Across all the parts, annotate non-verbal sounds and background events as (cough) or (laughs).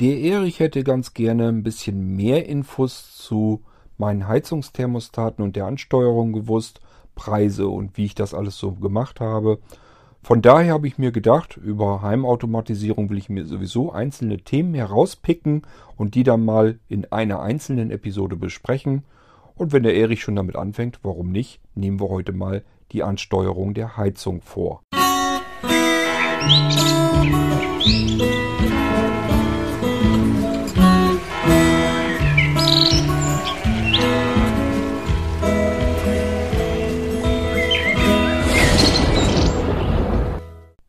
Der Erich hätte ganz gerne ein bisschen mehr Infos zu meinen Heizungsthermostaten und der Ansteuerung gewusst, Preise und wie ich das alles so gemacht habe. Von daher habe ich mir gedacht, über Heimautomatisierung will ich mir sowieso einzelne Themen herauspicken und die dann mal in einer einzelnen Episode besprechen. Und wenn der Erich schon damit anfängt, warum nicht, nehmen wir heute mal die Ansteuerung der Heizung vor. Musik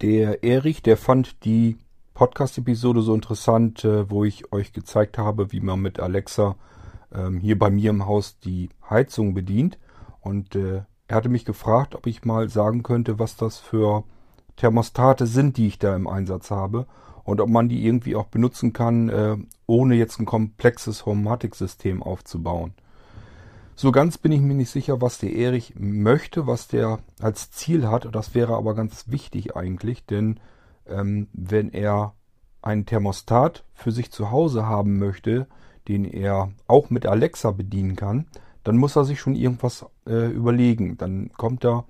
Der Erich, der fand die Podcast-Episode so interessant, äh, wo ich euch gezeigt habe, wie man mit Alexa ähm, hier bei mir im Haus die Heizung bedient. Und äh, er hatte mich gefragt, ob ich mal sagen könnte, was das für Thermostate sind, die ich da im Einsatz habe. Und ob man die irgendwie auch benutzen kann, äh, ohne jetzt ein komplexes Homematic-System aufzubauen. So ganz bin ich mir nicht sicher, was der Erich möchte, was der als Ziel hat. Das wäre aber ganz wichtig eigentlich, denn ähm, wenn er einen Thermostat für sich zu Hause haben möchte, den er auch mit Alexa bedienen kann, dann muss er sich schon irgendwas äh, überlegen. Dann kommt da,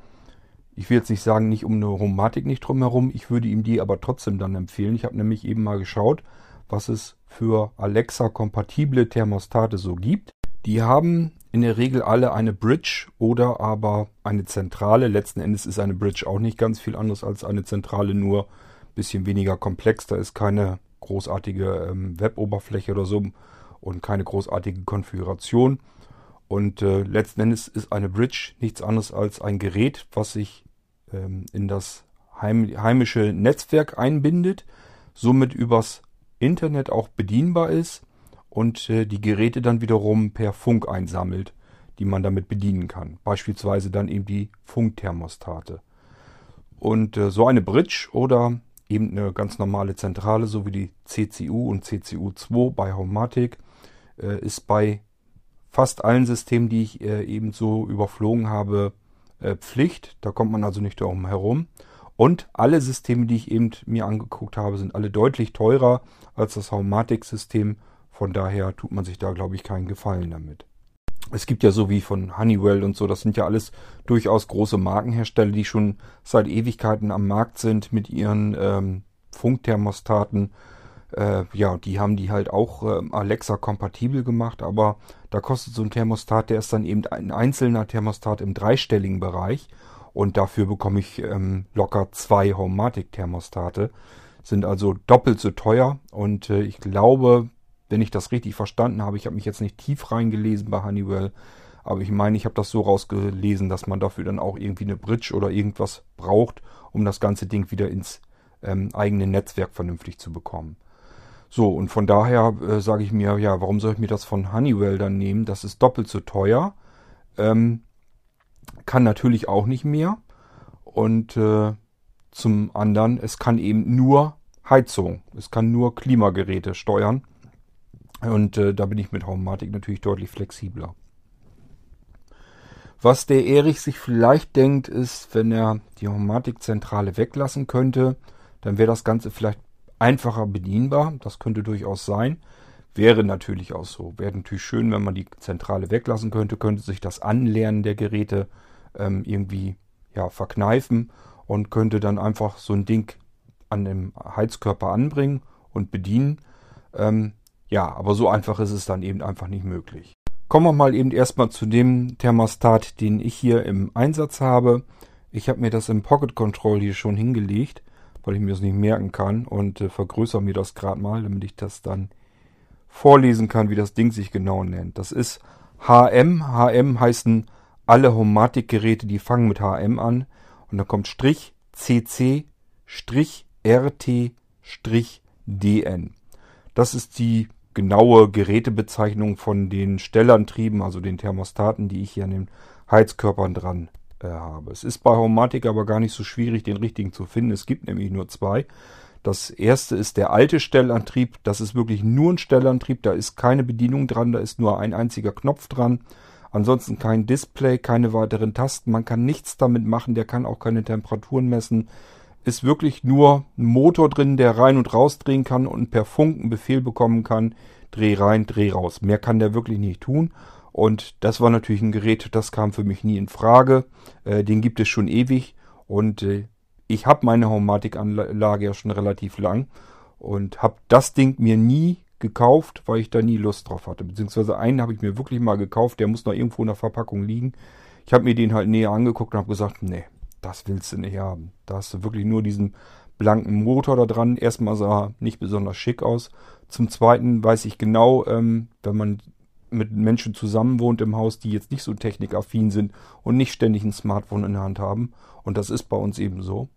ich will jetzt nicht sagen, nicht um eine Romatik nicht drumherum, ich würde ihm die aber trotzdem dann empfehlen. Ich habe nämlich eben mal geschaut, was es für Alexa-kompatible Thermostate so gibt. Die haben in der Regel alle eine Bridge oder aber eine Zentrale. Letzten Endes ist eine Bridge auch nicht ganz viel anderes als eine Zentrale, nur ein bisschen weniger komplex. Da ist keine großartige ähm, Weboberfläche oder so und keine großartige Konfiguration. Und äh, letzten Endes ist eine Bridge nichts anderes als ein Gerät, was sich ähm, in das heim, heimische Netzwerk einbindet, somit übers Internet auch bedienbar ist und äh, die Geräte dann wiederum per Funk einsammelt, die man damit bedienen kann. Beispielsweise dann eben die Funkthermostate. Und äh, so eine Bridge oder eben eine ganz normale Zentrale, so wie die CCU und CCU2 bei Homematic, äh, ist bei fast allen Systemen, die ich eben so überflogen habe, Pflicht. Da kommt man also nicht darum herum. Und alle Systeme, die ich eben mir angeguckt habe, sind alle deutlich teurer als das Homematic-System von daher tut man sich da, glaube ich, keinen Gefallen damit. Es gibt ja so wie von Honeywell und so, das sind ja alles durchaus große Markenhersteller, die schon seit Ewigkeiten am Markt sind mit ihren ähm, Funkthermostaten. Äh, ja, die haben die halt auch äh, Alexa-kompatibel gemacht, aber da kostet so ein Thermostat, der ist dann eben ein einzelner Thermostat im dreistelligen Bereich und dafür bekomme ich ähm, locker zwei Homematic-Thermostate. Sind also doppelt so teuer und äh, ich glaube, wenn ich das richtig verstanden habe. Ich habe mich jetzt nicht tief reingelesen bei Honeywell, aber ich meine, ich habe das so rausgelesen, dass man dafür dann auch irgendwie eine Bridge oder irgendwas braucht, um das ganze Ding wieder ins ähm, eigene Netzwerk vernünftig zu bekommen. So, und von daher äh, sage ich mir, ja, warum soll ich mir das von Honeywell dann nehmen? Das ist doppelt so teuer. Ähm, kann natürlich auch nicht mehr. Und äh, zum anderen, es kann eben nur Heizung, es kann nur Klimageräte steuern. Und äh, da bin ich mit Haumatik natürlich deutlich flexibler. Was der Erich sich vielleicht denkt, ist, wenn er die Haumatikzentrale weglassen könnte, dann wäre das Ganze vielleicht einfacher bedienbar. Das könnte durchaus sein. Wäre natürlich auch so. Wäre natürlich schön, wenn man die Zentrale weglassen könnte, könnte sich das Anlernen der Geräte ähm, irgendwie ja, verkneifen und könnte dann einfach so ein Ding an dem Heizkörper anbringen und bedienen. Ähm, ja, aber so einfach ist es dann eben einfach nicht möglich. Kommen wir mal eben erstmal zu dem Thermostat, den ich hier im Einsatz habe. Ich habe mir das im Pocket Control hier schon hingelegt, weil ich mir das nicht merken kann und äh, vergrößere mir das gerade mal, damit ich das dann vorlesen kann, wie das Ding sich genau nennt. Das ist HM. HM heißen alle Homatic-Geräte, die fangen mit HM an. Und dann kommt Strich CC Strich RT Strich DN. Das ist die genaue Gerätebezeichnung von den Stellantrieben, also den Thermostaten, die ich hier an den Heizkörpern dran äh, habe. Es ist bei Homatic aber gar nicht so schwierig, den richtigen zu finden. Es gibt nämlich nur zwei. Das erste ist der alte Stellantrieb. Das ist wirklich nur ein Stellantrieb. Da ist keine Bedienung dran. Da ist nur ein einziger Knopf dran. Ansonsten kein Display, keine weiteren Tasten. Man kann nichts damit machen. Der kann auch keine Temperaturen messen. Ist wirklich nur ein Motor drin, der rein und raus drehen kann und per Funk einen Befehl bekommen kann, dreh rein, dreh raus. Mehr kann der wirklich nicht tun. Und das war natürlich ein Gerät, das kam für mich nie in Frage. Äh, den gibt es schon ewig und äh, ich habe meine Homematic-Anlage ja schon relativ lang und habe das Ding mir nie gekauft, weil ich da nie Lust drauf hatte. Beziehungsweise einen habe ich mir wirklich mal gekauft, der muss noch irgendwo in der Verpackung liegen. Ich habe mir den halt näher angeguckt und habe gesagt, nee, das willst du nicht haben. Da hast du wirklich nur diesen blanken Motor da dran. Erstmal sah er nicht besonders schick aus. Zum Zweiten weiß ich genau, ähm, wenn man mit Menschen zusammen wohnt im Haus, die jetzt nicht so technikaffin sind und nicht ständig ein Smartphone in der Hand haben, und das ist bei uns eben so,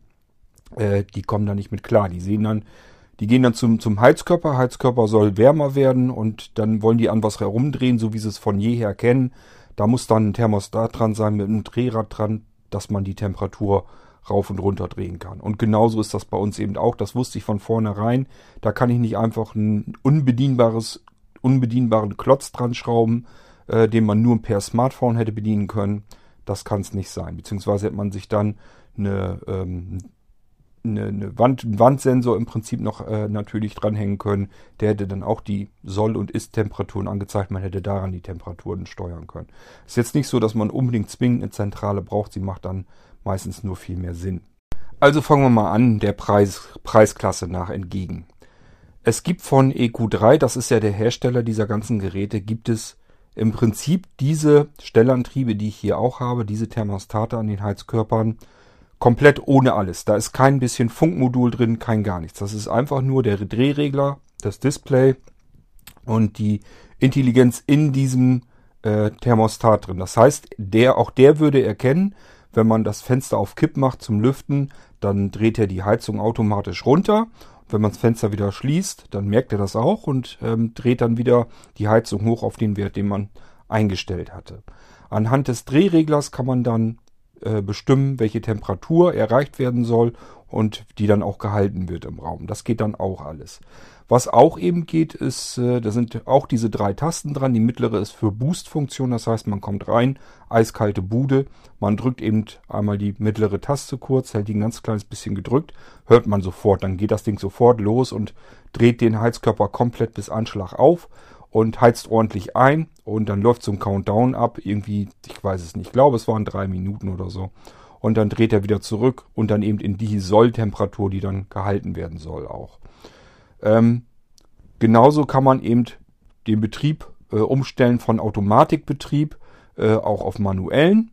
äh, die kommen da nicht mit klar. Die sehen dann, die gehen dann zum, zum Heizkörper. Heizkörper soll wärmer werden und dann wollen die an was herumdrehen, so wie sie es von jeher kennen. Da muss dann ein Thermostat dran sein mit einem Drehrad dran, dass man die Temperatur rauf und runter drehen kann. Und genauso ist das bei uns eben auch. Das wusste ich von vornherein. Da kann ich nicht einfach ein unbedienbares, unbedienbaren Klotz dran schrauben, äh, den man nur per Smartphone hätte bedienen können. Das kann es nicht sein. Beziehungsweise hätte man sich dann eine, ähm, eine, eine Wand, einen Wandsensor im Prinzip noch äh, natürlich dranhängen können. Der hätte dann auch die Soll- und Ist-Temperaturen angezeigt. Man hätte daran die Temperaturen steuern können. Ist jetzt nicht so, dass man unbedingt zwingend eine Zentrale braucht. Sie macht dann meistens nur viel mehr Sinn. Also fangen wir mal an, der Preis, Preisklasse nach entgegen. Es gibt von EQ3, das ist ja der Hersteller dieser ganzen Geräte, gibt es im Prinzip diese Stellantriebe, die ich hier auch habe, diese Thermostate an den Heizkörpern, komplett ohne alles. Da ist kein bisschen Funkmodul drin, kein gar nichts. Das ist einfach nur der Drehregler, das Display und die Intelligenz in diesem äh, Thermostat drin. Das heißt, der, auch der würde erkennen, wenn man das Fenster auf Kipp macht zum Lüften, dann dreht er die Heizung automatisch runter. Wenn man das Fenster wieder schließt, dann merkt er das auch und ähm, dreht dann wieder die Heizung hoch auf den Wert, den man eingestellt hatte. Anhand des Drehreglers kann man dann bestimmen, welche Temperatur erreicht werden soll und die dann auch gehalten wird im Raum. Das geht dann auch alles. Was auch eben geht, ist, äh, da sind auch diese drei Tasten dran. Die mittlere ist für Boost-Funktion, das heißt, man kommt rein, eiskalte Bude, man drückt eben einmal die mittlere Taste kurz, hält die ein ganz kleines bisschen gedrückt, hört man sofort, dann geht das Ding sofort los und dreht den Heizkörper komplett bis Anschlag auf und heizt ordentlich ein und dann läuft so ein Countdown ab, irgendwie, ich weiß es nicht, ich glaube, es waren drei Minuten oder so. Und dann dreht er wieder zurück und dann eben in die Solltemperatur, die dann gehalten werden soll auch. Ähm, genauso kann man eben den Betrieb äh, umstellen von Automatikbetrieb äh, auch auf manuellen.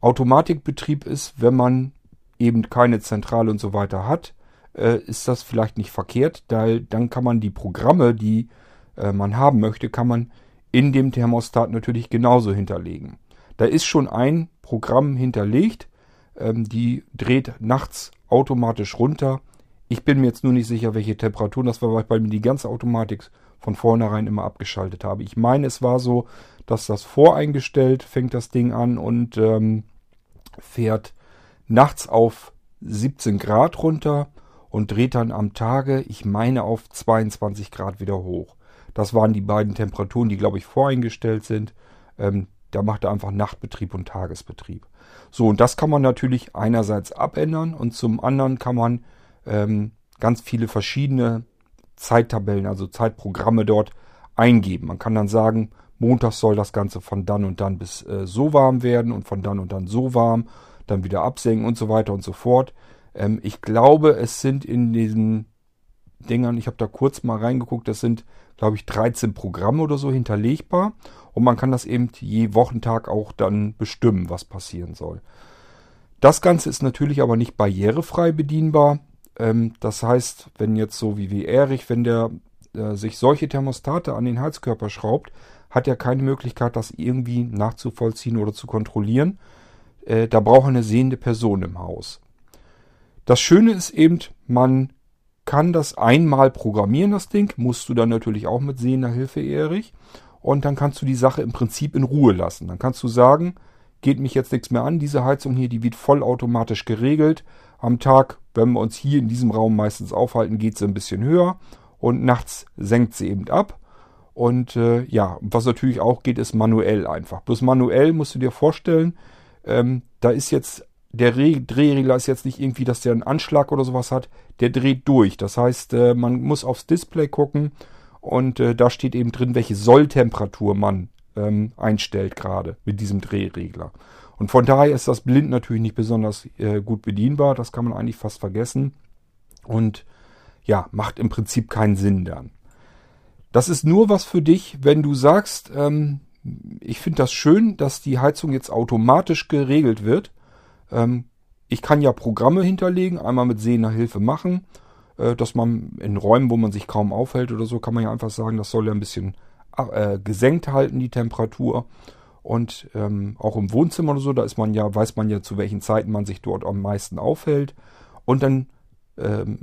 Automatikbetrieb ist, wenn man eben keine Zentrale und so weiter hat, äh, ist das vielleicht nicht verkehrt, da, dann kann man die Programme, die äh, man haben möchte, kann man in dem Thermostat natürlich genauso hinterlegen. Da ist schon ein Programm hinterlegt, ähm, die dreht nachts automatisch runter ich bin mir jetzt nur nicht sicher, welche Temperaturen das war, weil ich bei mir die ganze Automatik von vornherein immer abgeschaltet habe. Ich meine, es war so, dass das voreingestellt fängt das Ding an und ähm, fährt nachts auf 17 Grad runter und dreht dann am Tage, ich meine, auf 22 Grad wieder hoch. Das waren die beiden Temperaturen, die, glaube ich, voreingestellt sind. Ähm, da macht er einfach Nachtbetrieb und Tagesbetrieb. So, und das kann man natürlich einerseits abändern und zum anderen kann man ähm, ganz viele verschiedene Zeittabellen, also Zeitprogramme dort eingeben. Man kann dann sagen, Montag soll das Ganze von dann und dann bis äh, so warm werden und von dann und dann so warm, dann wieder absenken und so weiter und so fort. Ähm, ich glaube, es sind in diesen Dingern, ich habe da kurz mal reingeguckt, das sind, glaube ich, 13 Programme oder so hinterlegbar. Und man kann das eben je Wochentag auch dann bestimmen, was passieren soll. Das Ganze ist natürlich aber nicht barrierefrei bedienbar. Ähm, das heißt, wenn jetzt so wie wie Erich, wenn der äh, sich solche Thermostate an den Heizkörper schraubt, hat er keine Möglichkeit, das irgendwie nachzuvollziehen oder zu kontrollieren. Äh, da braucht er eine sehende Person im Haus. Das Schöne ist eben, man kann das einmal programmieren, das Ding. Musst du dann natürlich auch mit sehender Hilfe, Erich. Und dann kannst du die Sache im Prinzip in Ruhe lassen. Dann kannst du sagen, geht mich jetzt nichts mehr an. Diese Heizung hier, die wird vollautomatisch geregelt. Am Tag, wenn wir uns hier in diesem Raum meistens aufhalten, geht sie ein bisschen höher und nachts senkt sie eben ab. Und äh, ja, was natürlich auch geht, ist manuell einfach. Bloß manuell musst du dir vorstellen, ähm, da ist jetzt der Drehregler ist jetzt nicht irgendwie, dass der einen Anschlag oder sowas hat. Der dreht durch. Das heißt, äh, man muss aufs Display gucken und äh, da steht eben drin, welche Solltemperatur man ähm, einstellt gerade mit diesem Drehregler. Und von daher ist das blind natürlich nicht besonders äh, gut bedienbar. Das kann man eigentlich fast vergessen. Und ja, macht im Prinzip keinen Sinn dann. Das ist nur was für dich, wenn du sagst, ähm, ich finde das schön, dass die Heizung jetzt automatisch geregelt wird. Ähm, ich kann ja Programme hinterlegen, einmal mit sehender Hilfe machen, äh, dass man in Räumen, wo man sich kaum aufhält oder so, kann man ja einfach sagen, das soll ja ein bisschen äh, gesenkt halten, die Temperatur. Und ähm, auch im Wohnzimmer oder so, da ist man ja, weiß man ja, zu welchen Zeiten man sich dort am meisten aufhält. Und dann ähm,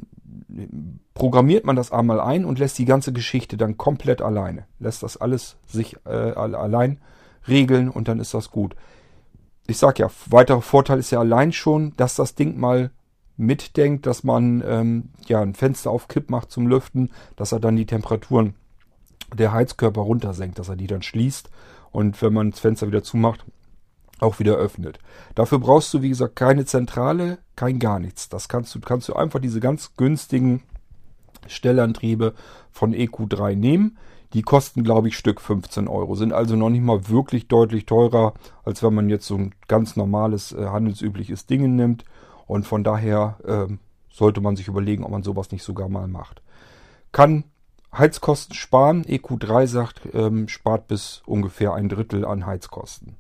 programmiert man das einmal ein und lässt die ganze Geschichte dann komplett alleine. Lässt das alles sich äh, allein regeln und dann ist das gut. Ich sag ja, weiterer Vorteil ist ja allein schon, dass das Ding mal mitdenkt, dass man ähm, ja ein Fenster auf Kipp macht zum Lüften, dass er dann die Temperaturen der Heizkörper runtersenkt, dass er die dann schließt und wenn man das Fenster wieder zumacht, auch wieder öffnet. Dafür brauchst du, wie gesagt, keine Zentrale, kein gar nichts. Das kannst du, kannst du einfach diese ganz günstigen Stellantriebe von EQ3 nehmen. Die kosten, glaube ich, Stück 15 Euro. Sind also noch nicht mal wirklich deutlich teurer, als wenn man jetzt so ein ganz normales, äh, handelsübliches Ding nimmt. Und von daher äh, sollte man sich überlegen, ob man sowas nicht sogar mal macht. Kann Heizkosten sparen. EQ3 sagt, ähm, spart bis ungefähr ein Drittel an Heizkosten.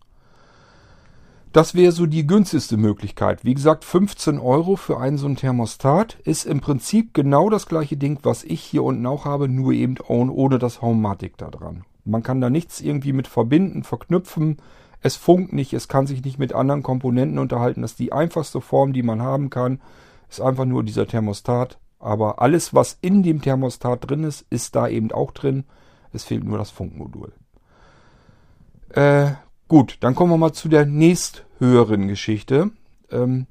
Das wäre so die günstigste Möglichkeit. Wie gesagt, 15 Euro für einen so einen Thermostat ist im Prinzip genau das gleiche Ding, was ich hier unten auch habe, nur eben ohne das Homematic da dran. Man kann da nichts irgendwie mit verbinden, verknüpfen. Es funkt nicht, es kann sich nicht mit anderen Komponenten unterhalten. Das ist die einfachste Form, die man haben kann. Ist einfach nur dieser Thermostat. Aber alles, was in dem Thermostat drin ist, ist da eben auch drin. Es fehlt nur das Funkmodul. Äh, gut, dann kommen wir mal zu der nächst höheren Geschichte. Ähm,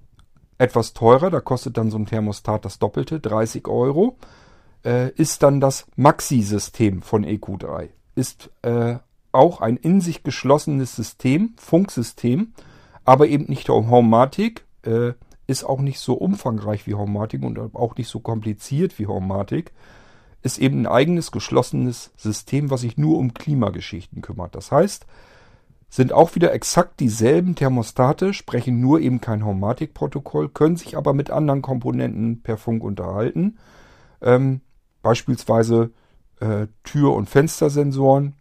etwas teurer, da kostet dann so ein Thermostat das Doppelte, 30 Euro. Äh, ist dann das Maxi-System von EQ3. Ist äh, auch ein in sich geschlossenes System, Funksystem, aber eben nicht Homematic. Äh, ist auch nicht so umfangreich wie Homematic und auch nicht so kompliziert wie Homematic. Ist eben ein eigenes geschlossenes System, was sich nur um Klimageschichten kümmert. Das heißt, sind auch wieder exakt dieselben Thermostate, sprechen nur eben kein Homematic-Protokoll, können sich aber mit anderen Komponenten per Funk unterhalten. Ähm, beispielsweise äh, Tür- und Fenstersensoren.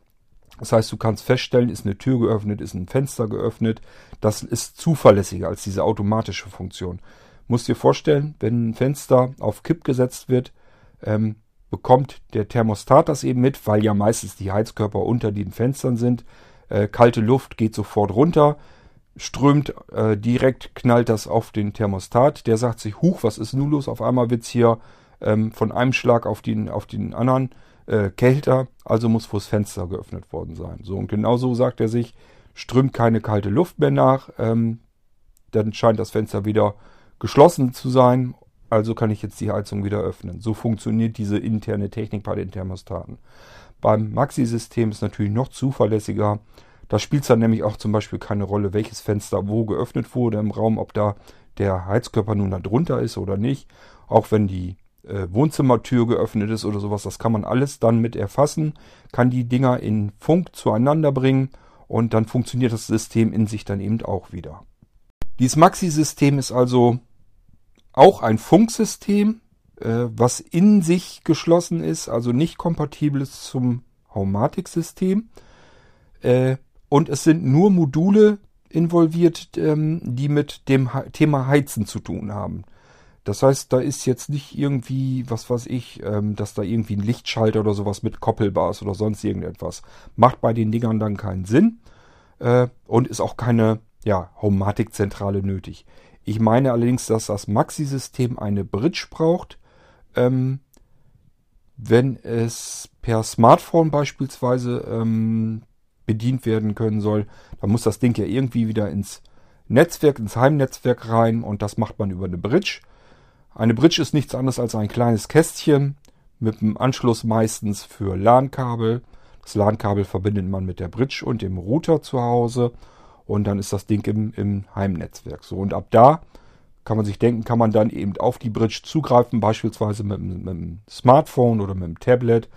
Das heißt, du kannst feststellen, ist eine Tür geöffnet, ist ein Fenster geöffnet. Das ist zuverlässiger als diese automatische Funktion. Musst dir vorstellen, wenn ein Fenster auf Kipp gesetzt wird, ähm, bekommt der Thermostat das eben mit, weil ja meistens die Heizkörper unter den Fenstern sind. Äh, kalte Luft geht sofort runter, strömt äh, direkt, knallt das auf den Thermostat. Der sagt sich, huch, was ist nun los? Auf einmal wird's hier ähm, von einem Schlag auf den, auf den anderen äh, kälter, also muss vors Fenster geöffnet worden sein. So, und genauso sagt er sich, strömt keine kalte Luft mehr nach, ähm, dann scheint das Fenster wieder geschlossen zu sein, also kann ich jetzt die Heizung wieder öffnen. So funktioniert diese interne Technik bei den Thermostaten. Beim Maxi-System ist natürlich noch zuverlässiger. Da spielt es dann nämlich auch zum Beispiel keine Rolle, welches Fenster wo geöffnet wurde im Raum, ob da der Heizkörper nun da drunter ist oder nicht. Auch wenn die äh, Wohnzimmertür geöffnet ist oder sowas, das kann man alles dann mit erfassen, kann die Dinger in Funk zueinander bringen und dann funktioniert das System in sich dann eben auch wieder. Dieses Maxi-System ist also auch ein Funksystem, äh, was in sich geschlossen ist, also nicht kompatibel ist zum Haumatic-System. Äh, und es sind nur Module involviert, ähm, die mit dem Thema Heizen zu tun haben. Das heißt, da ist jetzt nicht irgendwie, was weiß ich, ähm, dass da irgendwie ein Lichtschalter oder sowas mit koppelbar ist oder sonst irgendetwas. Macht bei den Dingern dann keinen Sinn äh, und ist auch keine ja, Haumatic-Zentrale nötig. Ich meine allerdings, dass das Maxi-System eine Bridge braucht, ähm, wenn es per Smartphone beispielsweise ähm, bedient werden können soll, dann muss das Ding ja irgendwie wieder ins Netzwerk, ins Heimnetzwerk rein und das macht man über eine Bridge. Eine Bridge ist nichts anderes als ein kleines Kästchen mit einem Anschluss meistens für LAN-Kabel. Das LAN-Kabel verbindet man mit der Bridge und dem Router zu Hause und dann ist das Ding im, im Heimnetzwerk. So, und ab da kann man sich denken, kann man dann eben auf die Bridge zugreifen, beispielsweise mit, mit dem Smartphone oder mit dem Tablet,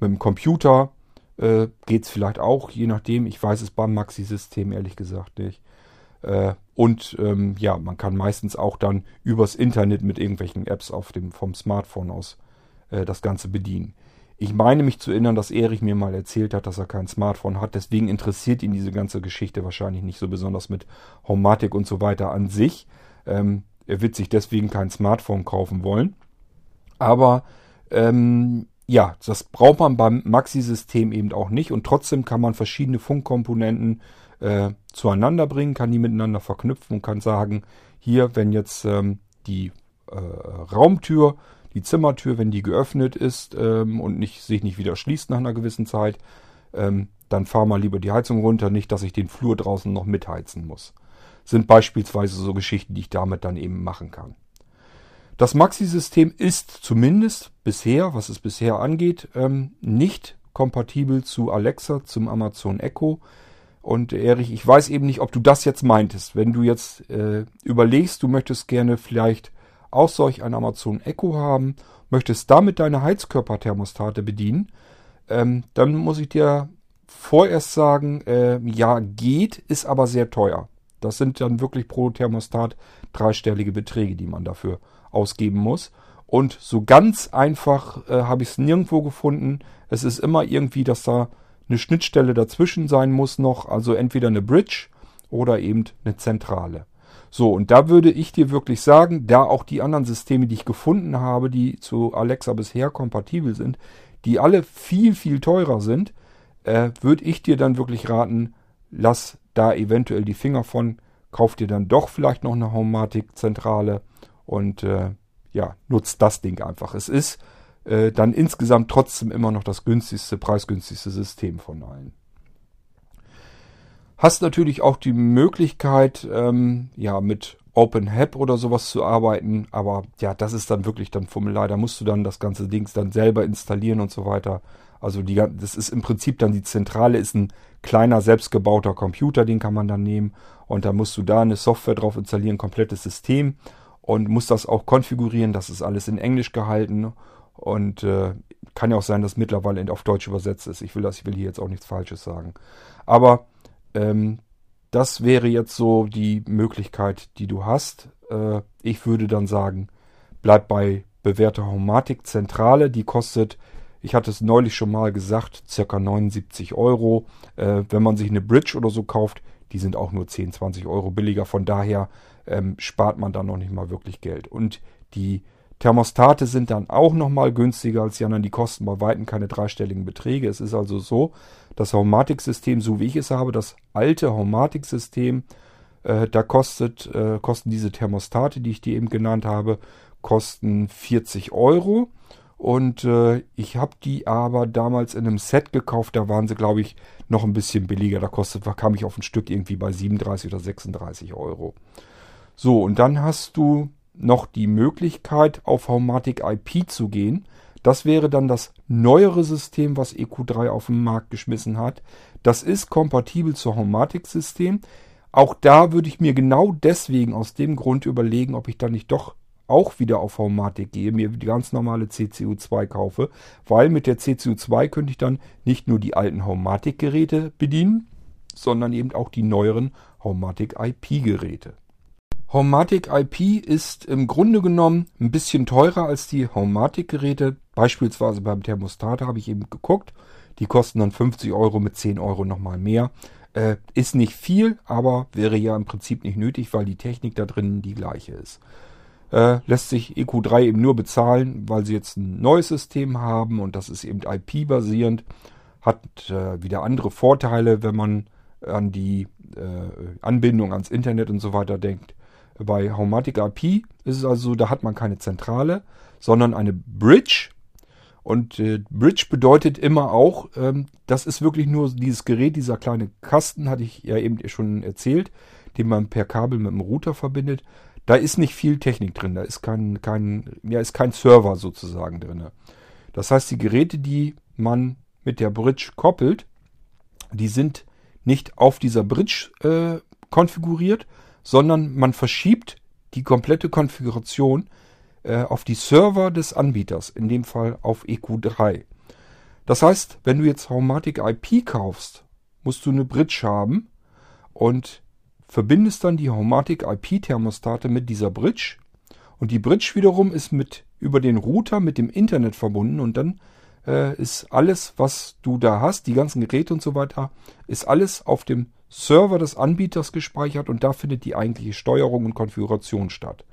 mit dem Computer. Äh, Geht es vielleicht auch, je nachdem. Ich weiß es beim Maxi-System ehrlich gesagt nicht. Äh, und ähm, ja, man kann meistens auch dann übers Internet mit irgendwelchen Apps auf dem, vom Smartphone aus äh, das Ganze bedienen. Ich meine mich zu erinnern, dass Erich mir mal erzählt hat, dass er kein Smartphone hat. Deswegen interessiert ihn diese ganze Geschichte wahrscheinlich nicht so besonders mit Homatic und so weiter an sich. Ähm, er wird sich deswegen kein Smartphone kaufen wollen. Aber ähm, ja, das braucht man beim Maxi-System eben auch nicht. Und trotzdem kann man verschiedene Funkkomponenten äh, zueinander bringen, kann die miteinander verknüpfen und kann sagen, hier, wenn jetzt ähm, die äh, Raumtür, die Zimmertür, wenn die geöffnet ist ähm, und nicht, sich nicht wieder schließt nach einer gewissen Zeit, ähm, dann fahr mal lieber die Heizung runter, nicht, dass ich den Flur draußen noch mitheizen muss sind beispielsweise so Geschichten, die ich damit dann eben machen kann. Das Maxi-System ist zumindest bisher, was es bisher angeht, ähm, nicht kompatibel zu Alexa, zum Amazon Echo. Und Erich, ich weiß eben nicht, ob du das jetzt meintest. Wenn du jetzt äh, überlegst, du möchtest gerne vielleicht auch solch ein Amazon Echo haben, möchtest damit deine Heizkörperthermostate bedienen, ähm, dann muss ich dir vorerst sagen, äh, ja geht, ist aber sehr teuer. Das sind dann wirklich pro Thermostat dreistellige Beträge, die man dafür ausgeben muss. Und so ganz einfach äh, habe ich es nirgendwo gefunden. Es ist immer irgendwie, dass da eine Schnittstelle dazwischen sein muss noch. Also entweder eine Bridge oder eben eine Zentrale. So, und da würde ich dir wirklich sagen, da auch die anderen Systeme, die ich gefunden habe, die zu Alexa bisher kompatibel sind, die alle viel, viel teurer sind, äh, würde ich dir dann wirklich raten, lass da eventuell die Finger von, kauft ihr dann doch vielleicht noch eine Homematic-Zentrale und äh, ja, nutzt das Ding einfach. Es ist äh, dann insgesamt trotzdem immer noch das günstigste, preisgünstigste System von allen. Hast natürlich auch die Möglichkeit, ähm, ja, mit OpenHAB oder sowas zu arbeiten, aber ja, das ist dann wirklich dann Formular. Da musst du dann das ganze Ding dann selber installieren und so weiter. Also die, das ist im Prinzip dann die Zentrale, ist ein kleiner selbstgebauter Computer, den kann man dann nehmen und da musst du da eine Software drauf installieren, komplettes System und musst das auch konfigurieren. Das ist alles in Englisch gehalten und äh, kann ja auch sein, dass mittlerweile auf Deutsch übersetzt ist. Ich will das, ich will hier jetzt auch nichts Falsches sagen. Aber ähm, das wäre jetzt so die Möglichkeit, die du hast. Äh, ich würde dann sagen, bleib bei bewährter Homatik Zentrale. Die kostet ich hatte es neulich schon mal gesagt, circa 79 Euro. Äh, wenn man sich eine Bridge oder so kauft, die sind auch nur 10, 20 Euro billiger. Von daher ähm, spart man da noch nicht mal wirklich Geld. Und die Thermostate sind dann auch noch mal günstiger als die anderen. Die kosten bei Weitem keine dreistelligen Beträge. Es ist also so, das Haumatik-System, so wie ich es habe, das alte Haumatik-System, äh, da kostet, äh, kosten diese Thermostate, die ich dir eben genannt habe, kosten 40 Euro. Und äh, ich habe die aber damals in einem Set gekauft. Da waren sie, glaube ich, noch ein bisschen billiger. Da kostet, kam ich auf ein Stück irgendwie bei 37 oder 36 Euro. So, und dann hast du noch die Möglichkeit, auf Haumatic IP zu gehen. Das wäre dann das neuere System, was EQ3 auf den Markt geschmissen hat. Das ist kompatibel zur Haumatic-System. Auch da würde ich mir genau deswegen aus dem Grund überlegen, ob ich da nicht doch auch wieder auf Haumatik gehe, mir die ganz normale CCU2 kaufe, weil mit der CCU2 könnte ich dann nicht nur die alten Haumatik-Geräte bedienen, sondern eben auch die neueren Haumatik IP-Geräte. Haumatic IP ist im Grunde genommen ein bisschen teurer als die Haumatic-Geräte. Beispielsweise beim Thermostat habe ich eben geguckt. Die kosten dann 50 Euro mit 10 Euro nochmal mehr. Äh, ist nicht viel, aber wäre ja im Prinzip nicht nötig, weil die Technik da drin die gleiche ist äh, lässt sich EQ3 eben nur bezahlen, weil sie jetzt ein neues System haben und das ist eben IP-basierend. Hat äh, wieder andere Vorteile, wenn man an die äh, Anbindung ans Internet und so weiter denkt. Bei Haumatic IP ist es also, da hat man keine Zentrale, sondern eine Bridge. Und äh, Bridge bedeutet immer auch, ähm, das ist wirklich nur dieses Gerät, dieser kleine Kasten, hatte ich ja eben schon erzählt, den man per Kabel mit dem Router verbindet. Da ist nicht viel Technik drin. Da ist kein, kein, ja, ist kein Server sozusagen drin. Das heißt, die Geräte, die man mit der Bridge koppelt, die sind nicht auf dieser Bridge äh, konfiguriert, sondern man verschiebt die komplette Konfiguration äh, auf die Server des Anbieters, in dem Fall auf EQ3. Das heißt, wenn du jetzt Haumatic IP kaufst, musst du eine Bridge haben und verbindest dann die Haumatic IP Thermostate mit dieser Bridge und die Bridge wiederum ist mit über den Router mit dem Internet verbunden und dann äh, ist alles, was du da hast, die ganzen Geräte und so weiter, ist alles auf dem Server des Anbieters gespeichert und da findet die eigentliche Steuerung und Konfiguration statt.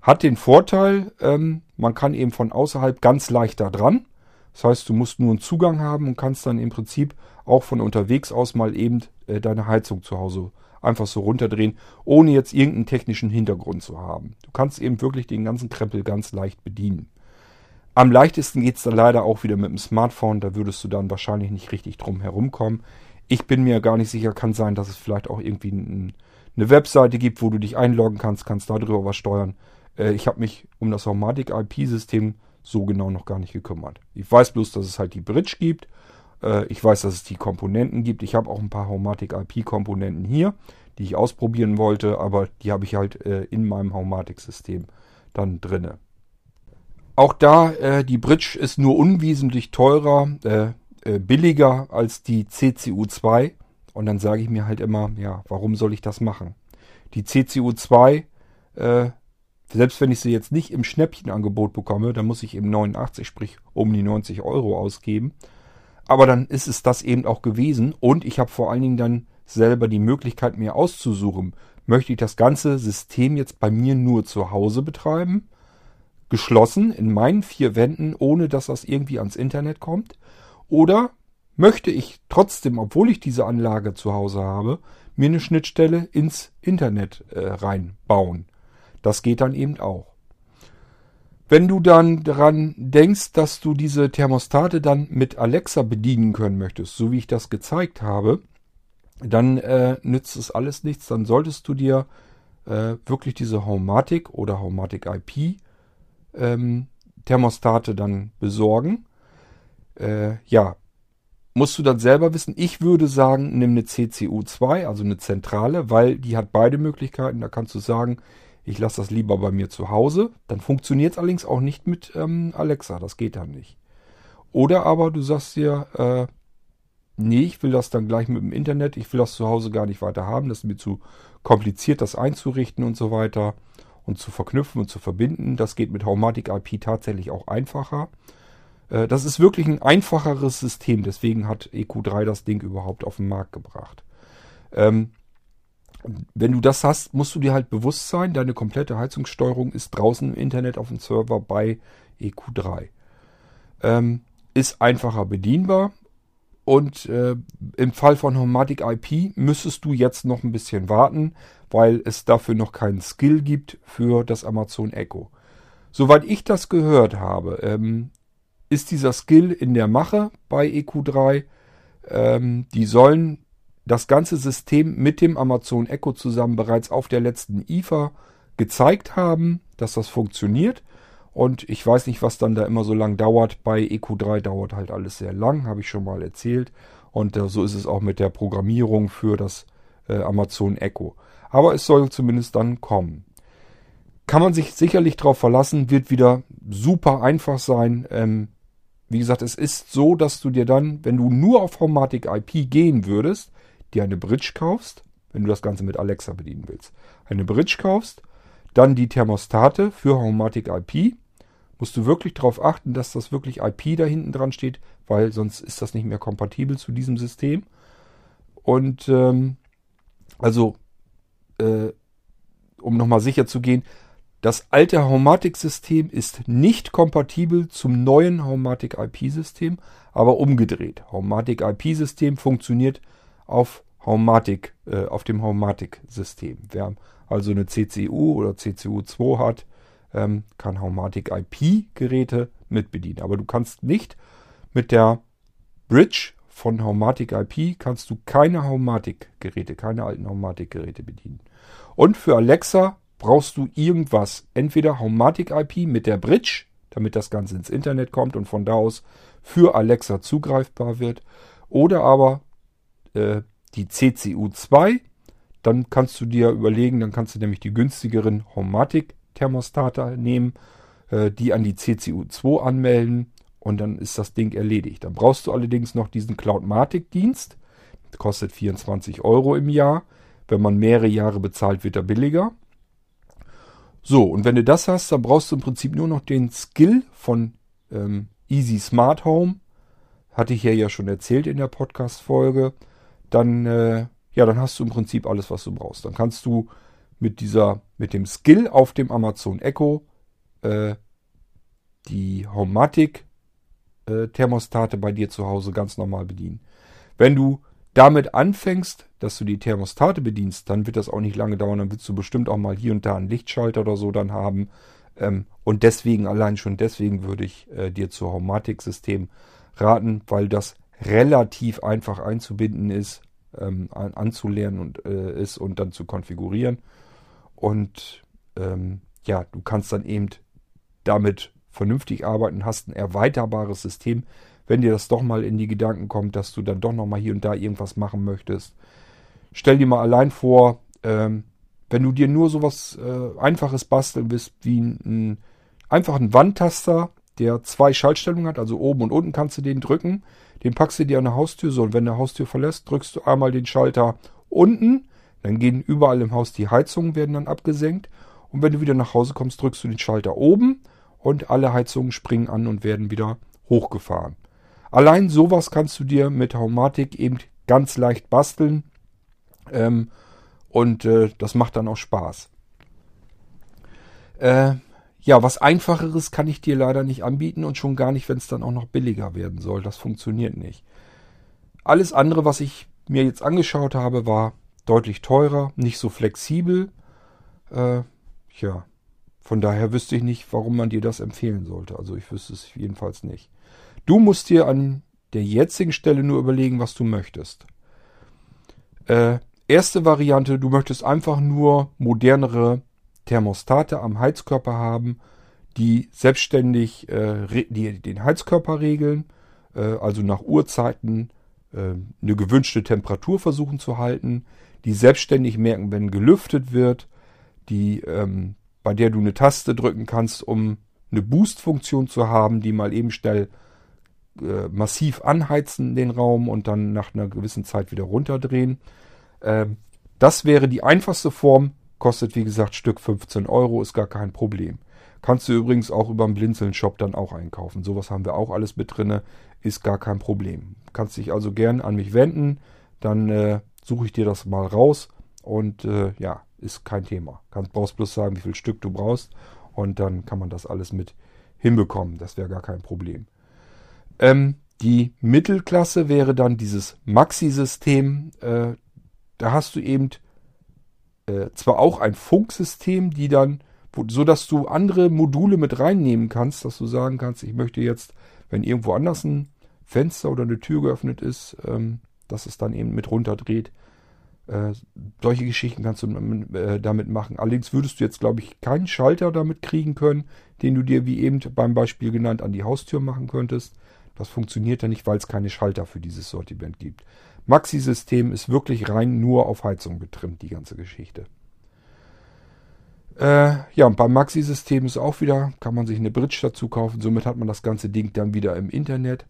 Hat den Vorteil, ähm, man kann eben von außerhalb ganz leicht da dran. Das heißt, du musst nur einen Zugang haben und kannst dann im Prinzip auch von unterwegs aus mal eben äh, deine Heizung zu Hause einfach so runterdrehen, ohne jetzt irgendeinen technischen Hintergrund zu haben. Du kannst eben wirklich den ganzen Krempel ganz leicht bedienen. Am leichtesten geht es dann leider auch wieder mit dem Smartphone, da würdest du dann wahrscheinlich nicht richtig drum herumkommen. Ich bin mir gar nicht sicher, kann sein, dass es vielleicht auch irgendwie ein, eine Webseite gibt, wo du dich einloggen kannst, kannst darüber was steuern. Äh, ich habe mich um das Homematic IP-System so genau noch gar nicht gekümmert. Ich weiß bloß, dass es halt die Bridge gibt äh, ich weiß, dass es die Komponenten gibt. Ich habe auch ein paar Haumatic IP-Komponenten hier, die ich ausprobieren wollte, aber die habe ich halt äh, in meinem Haumatic-System dann drinne. Auch da, äh, die Bridge ist nur unwesentlich teurer, billiger als die CCU2. Und dann sage ich mir halt immer, ja, warum soll ich das machen? Die CCU2, äh, selbst wenn ich sie jetzt nicht im Schnäppchenangebot bekomme, dann muss ich eben 89, sprich um die 90 Euro ausgeben. Aber dann ist es das eben auch gewesen und ich habe vor allen Dingen dann selber die Möglichkeit mir auszusuchen, möchte ich das ganze System jetzt bei mir nur zu Hause betreiben, geschlossen in meinen vier Wänden, ohne dass das irgendwie ans Internet kommt, oder möchte ich trotzdem, obwohl ich diese Anlage zu Hause habe, mir eine Schnittstelle ins Internet äh, reinbauen. Das geht dann eben auch. Wenn du dann daran denkst, dass du diese Thermostate dann mit Alexa bedienen können möchtest, so wie ich das gezeigt habe, dann äh, nützt es alles nichts. Dann solltest du dir äh, wirklich diese Homematic oder Homematic IP ähm, Thermostate dann besorgen. Äh, ja, musst du dann selber wissen. Ich würde sagen, nimm eine CCU2, also eine Zentrale, weil die hat beide Möglichkeiten. Da kannst du sagen, ich lasse das lieber bei mir zu Hause. Dann funktioniert es allerdings auch nicht mit ähm, Alexa. Das geht dann nicht. Oder aber du sagst dir, äh, nee, ich will das dann gleich mit dem Internet. Ich will das zu Hause gar nicht weiter haben. Das ist mir zu kompliziert, das einzurichten und so weiter. Und zu verknüpfen und zu verbinden. Das geht mit Haumatic IP tatsächlich auch einfacher. Äh, das ist wirklich ein einfacheres System. Deswegen hat EQ3 das Ding überhaupt auf den Markt gebracht. Ähm, wenn du das hast, musst du dir halt bewusst sein, deine komplette Heizungssteuerung ist draußen im Internet auf dem Server bei EQ3. Ähm, ist einfacher bedienbar und äh, im Fall von Homatic IP müsstest du jetzt noch ein bisschen warten, weil es dafür noch keinen Skill gibt für das Amazon Echo. Soweit ich das gehört habe, ähm, ist dieser Skill in der Mache bei EQ3. Ähm, die sollen das ganze System mit dem Amazon Echo zusammen bereits auf der letzten IFA gezeigt haben, dass das funktioniert. Und ich weiß nicht, was dann da immer so lang dauert. Bei EQ3 dauert halt alles sehr lang, habe ich schon mal erzählt. Und äh, so ist es auch mit der Programmierung für das äh, Amazon Echo. Aber es soll zumindest dann kommen. Kann man sich sicherlich darauf verlassen, wird wieder super einfach sein. Ähm, wie gesagt, es ist so, dass du dir dann, wenn du nur auf Haumatic IP gehen würdest, dir eine Bridge kaufst, wenn du das Ganze mit Alexa bedienen willst, eine Bridge kaufst, dann die Thermostate für Homematic IP, musst du wirklich darauf achten, dass das wirklich IP da hinten dran steht, weil sonst ist das nicht mehr kompatibel zu diesem System. Und ähm, also, äh, um nochmal sicher zu gehen, das alte Homematic-System ist nicht kompatibel zum neuen Homematic IP-System, aber umgedreht. Homematic IP-System funktioniert auf Haumatic, äh, auf dem Haumatic-System. Wer also eine CCU oder CCU2 hat, ähm, kann Haumatic IP-Geräte mitbedienen. Aber du kannst nicht mit der Bridge von Haumatic IP kannst du keine Haumatic-Geräte, keine alten Haumatic-Geräte bedienen. Und für Alexa brauchst du irgendwas. Entweder Haumatic IP mit der Bridge, damit das Ganze ins Internet kommt und von da aus für Alexa zugreifbar wird. Oder aber äh, die CCU2, dann kannst du dir überlegen, dann kannst du nämlich die günstigeren Homatic-Thermostate nehmen, äh, die an die CCU2 anmelden und dann ist das Ding erledigt. Dann brauchst du allerdings noch diesen Cloudmatic-Dienst. Kostet 24 Euro im Jahr. Wenn man mehrere Jahre bezahlt, wird er billiger. So, und wenn du das hast, dann brauchst du im Prinzip nur noch den Skill von ähm, Easy Smart Home. Hatte ich ja schon erzählt in der Podcast-Folge. Dann, äh, ja, dann hast du im Prinzip alles, was du brauchst. Dann kannst du mit dieser, mit dem Skill auf dem Amazon Echo äh, die Homematic äh, Thermostate bei dir zu Hause ganz normal bedienen. Wenn du damit anfängst, dass du die Thermostate bedienst, dann wird das auch nicht lange dauern. Dann willst du bestimmt auch mal hier und da einen Lichtschalter oder so dann haben. Ähm, und deswegen, allein schon deswegen würde ich äh, dir zur Homatic-System raten, weil das relativ einfach einzubinden ist, ähm, an, anzulernen und äh, ist und dann zu konfigurieren. Und ähm, ja, du kannst dann eben damit vernünftig arbeiten, hast ein erweiterbares System, wenn dir das doch mal in die Gedanken kommt, dass du dann doch noch mal hier und da irgendwas machen möchtest. Stell dir mal allein vor, ähm, wenn du dir nur sowas äh, Einfaches basteln willst, wie ein, einfach ein Wandtaster, der zwei Schaltstellungen hat, also oben und unten kannst du den drücken, den packst du dir an der Haustür so und wenn der Haustür verlässt, drückst du einmal den Schalter unten, dann gehen überall im Haus die Heizungen, werden dann abgesenkt und wenn du wieder nach Hause kommst, drückst du den Schalter oben und alle Heizungen springen an und werden wieder hochgefahren. Allein sowas kannst du dir mit Haumatik eben ganz leicht basteln ähm, und äh, das macht dann auch Spaß. Äh, ja, was einfacheres kann ich dir leider nicht anbieten und schon gar nicht, wenn es dann auch noch billiger werden soll. Das funktioniert nicht. Alles andere, was ich mir jetzt angeschaut habe, war deutlich teurer, nicht so flexibel. Äh, ja, von daher wüsste ich nicht, warum man dir das empfehlen sollte. Also ich wüsste es jedenfalls nicht. Du musst dir an der jetzigen Stelle nur überlegen, was du möchtest. Äh, erste Variante, du möchtest einfach nur modernere Thermostate am Heizkörper haben, die selbstständig äh, die, den Heizkörper regeln, äh, also nach Uhrzeiten äh, eine gewünschte Temperatur versuchen zu halten, die selbstständig merken, wenn gelüftet wird, die ähm, bei der du eine Taste drücken kannst, um eine Boost-Funktion zu haben, die mal eben schnell äh, massiv anheizen den Raum und dann nach einer gewissen Zeit wieder runterdrehen. Äh, das wäre die einfachste Form, kostet wie gesagt Stück 15 Euro, ist gar kein Problem. Kannst du übrigens auch über den Blinzeln-Shop dann auch einkaufen. Sowas haben wir auch alles mit drinne, ist gar kein Problem. Kannst dich also gern an mich wenden, dann äh, suche ich dir das mal raus und äh, ja, ist kein Thema. Du brauchst bloß sagen, wie viel Stück du brauchst und dann kann man das alles mit hinbekommen. Das wäre gar kein Problem. Ähm, die Mittelklasse wäre dann dieses Maxi-System. Äh, da hast du eben äh, zwar auch ein Funksystem, die dann, wo, so dass du andere Module mit reinnehmen kannst, dass du sagen kannst, ich möchte jetzt, wenn irgendwo anders ein Fenster oder eine Tür geöffnet ist, ähm, dass es dann eben mit runterdreht. Äh, solche Geschichten kannst du äh, damit machen. Allerdings würdest du jetzt, glaube ich, keinen Schalter damit kriegen können, den du dir, wie eben beim Beispiel genannt, an die Haustür machen könntest. Das funktioniert ja nicht, weil es keine Schalter für dieses Sortiment gibt. Maxi-System ist wirklich rein nur auf Heizung getrimmt, die ganze Geschichte. Äh, ja, und beim Maxi-System ist auch wieder, kann man sich eine Bridge dazu kaufen. Somit hat man das ganze Ding dann wieder im Internet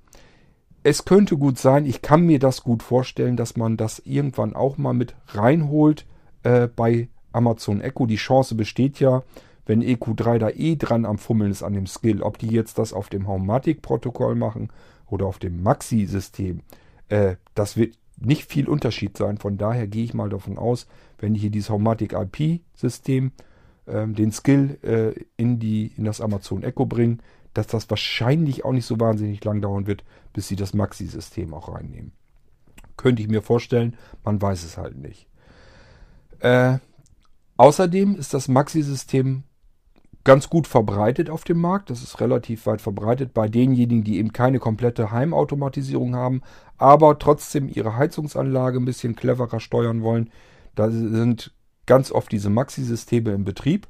es könnte gut sein, ich kann mir das gut vorstellen, dass man das irgendwann auch mal mit reinholt äh, bei Amazon Echo. Die Chance besteht ja, wenn EQ3 da eh dran am Fummeln ist an dem Skill, ob die jetzt das auf dem Homematic-Protokoll machen oder auf dem Maxi-System. Äh, das wird nicht viel Unterschied sein. Von daher gehe ich mal davon aus, wenn hier dieses Homematic IP-System äh, den Skill äh, in, die, in das Amazon Echo bringen, dass das wahrscheinlich auch nicht so wahnsinnig lang dauern wird, bis sie das Maxi-System auch reinnehmen. Könnte ich mir vorstellen, man weiß es halt nicht. Äh, außerdem ist das Maxi-System ganz gut verbreitet auf dem Markt. Das ist relativ weit verbreitet bei denjenigen, die eben keine komplette Heimautomatisierung haben, aber trotzdem ihre Heizungsanlage ein bisschen cleverer steuern wollen. Da sind ganz oft diese Maxi-Systeme im Betrieb.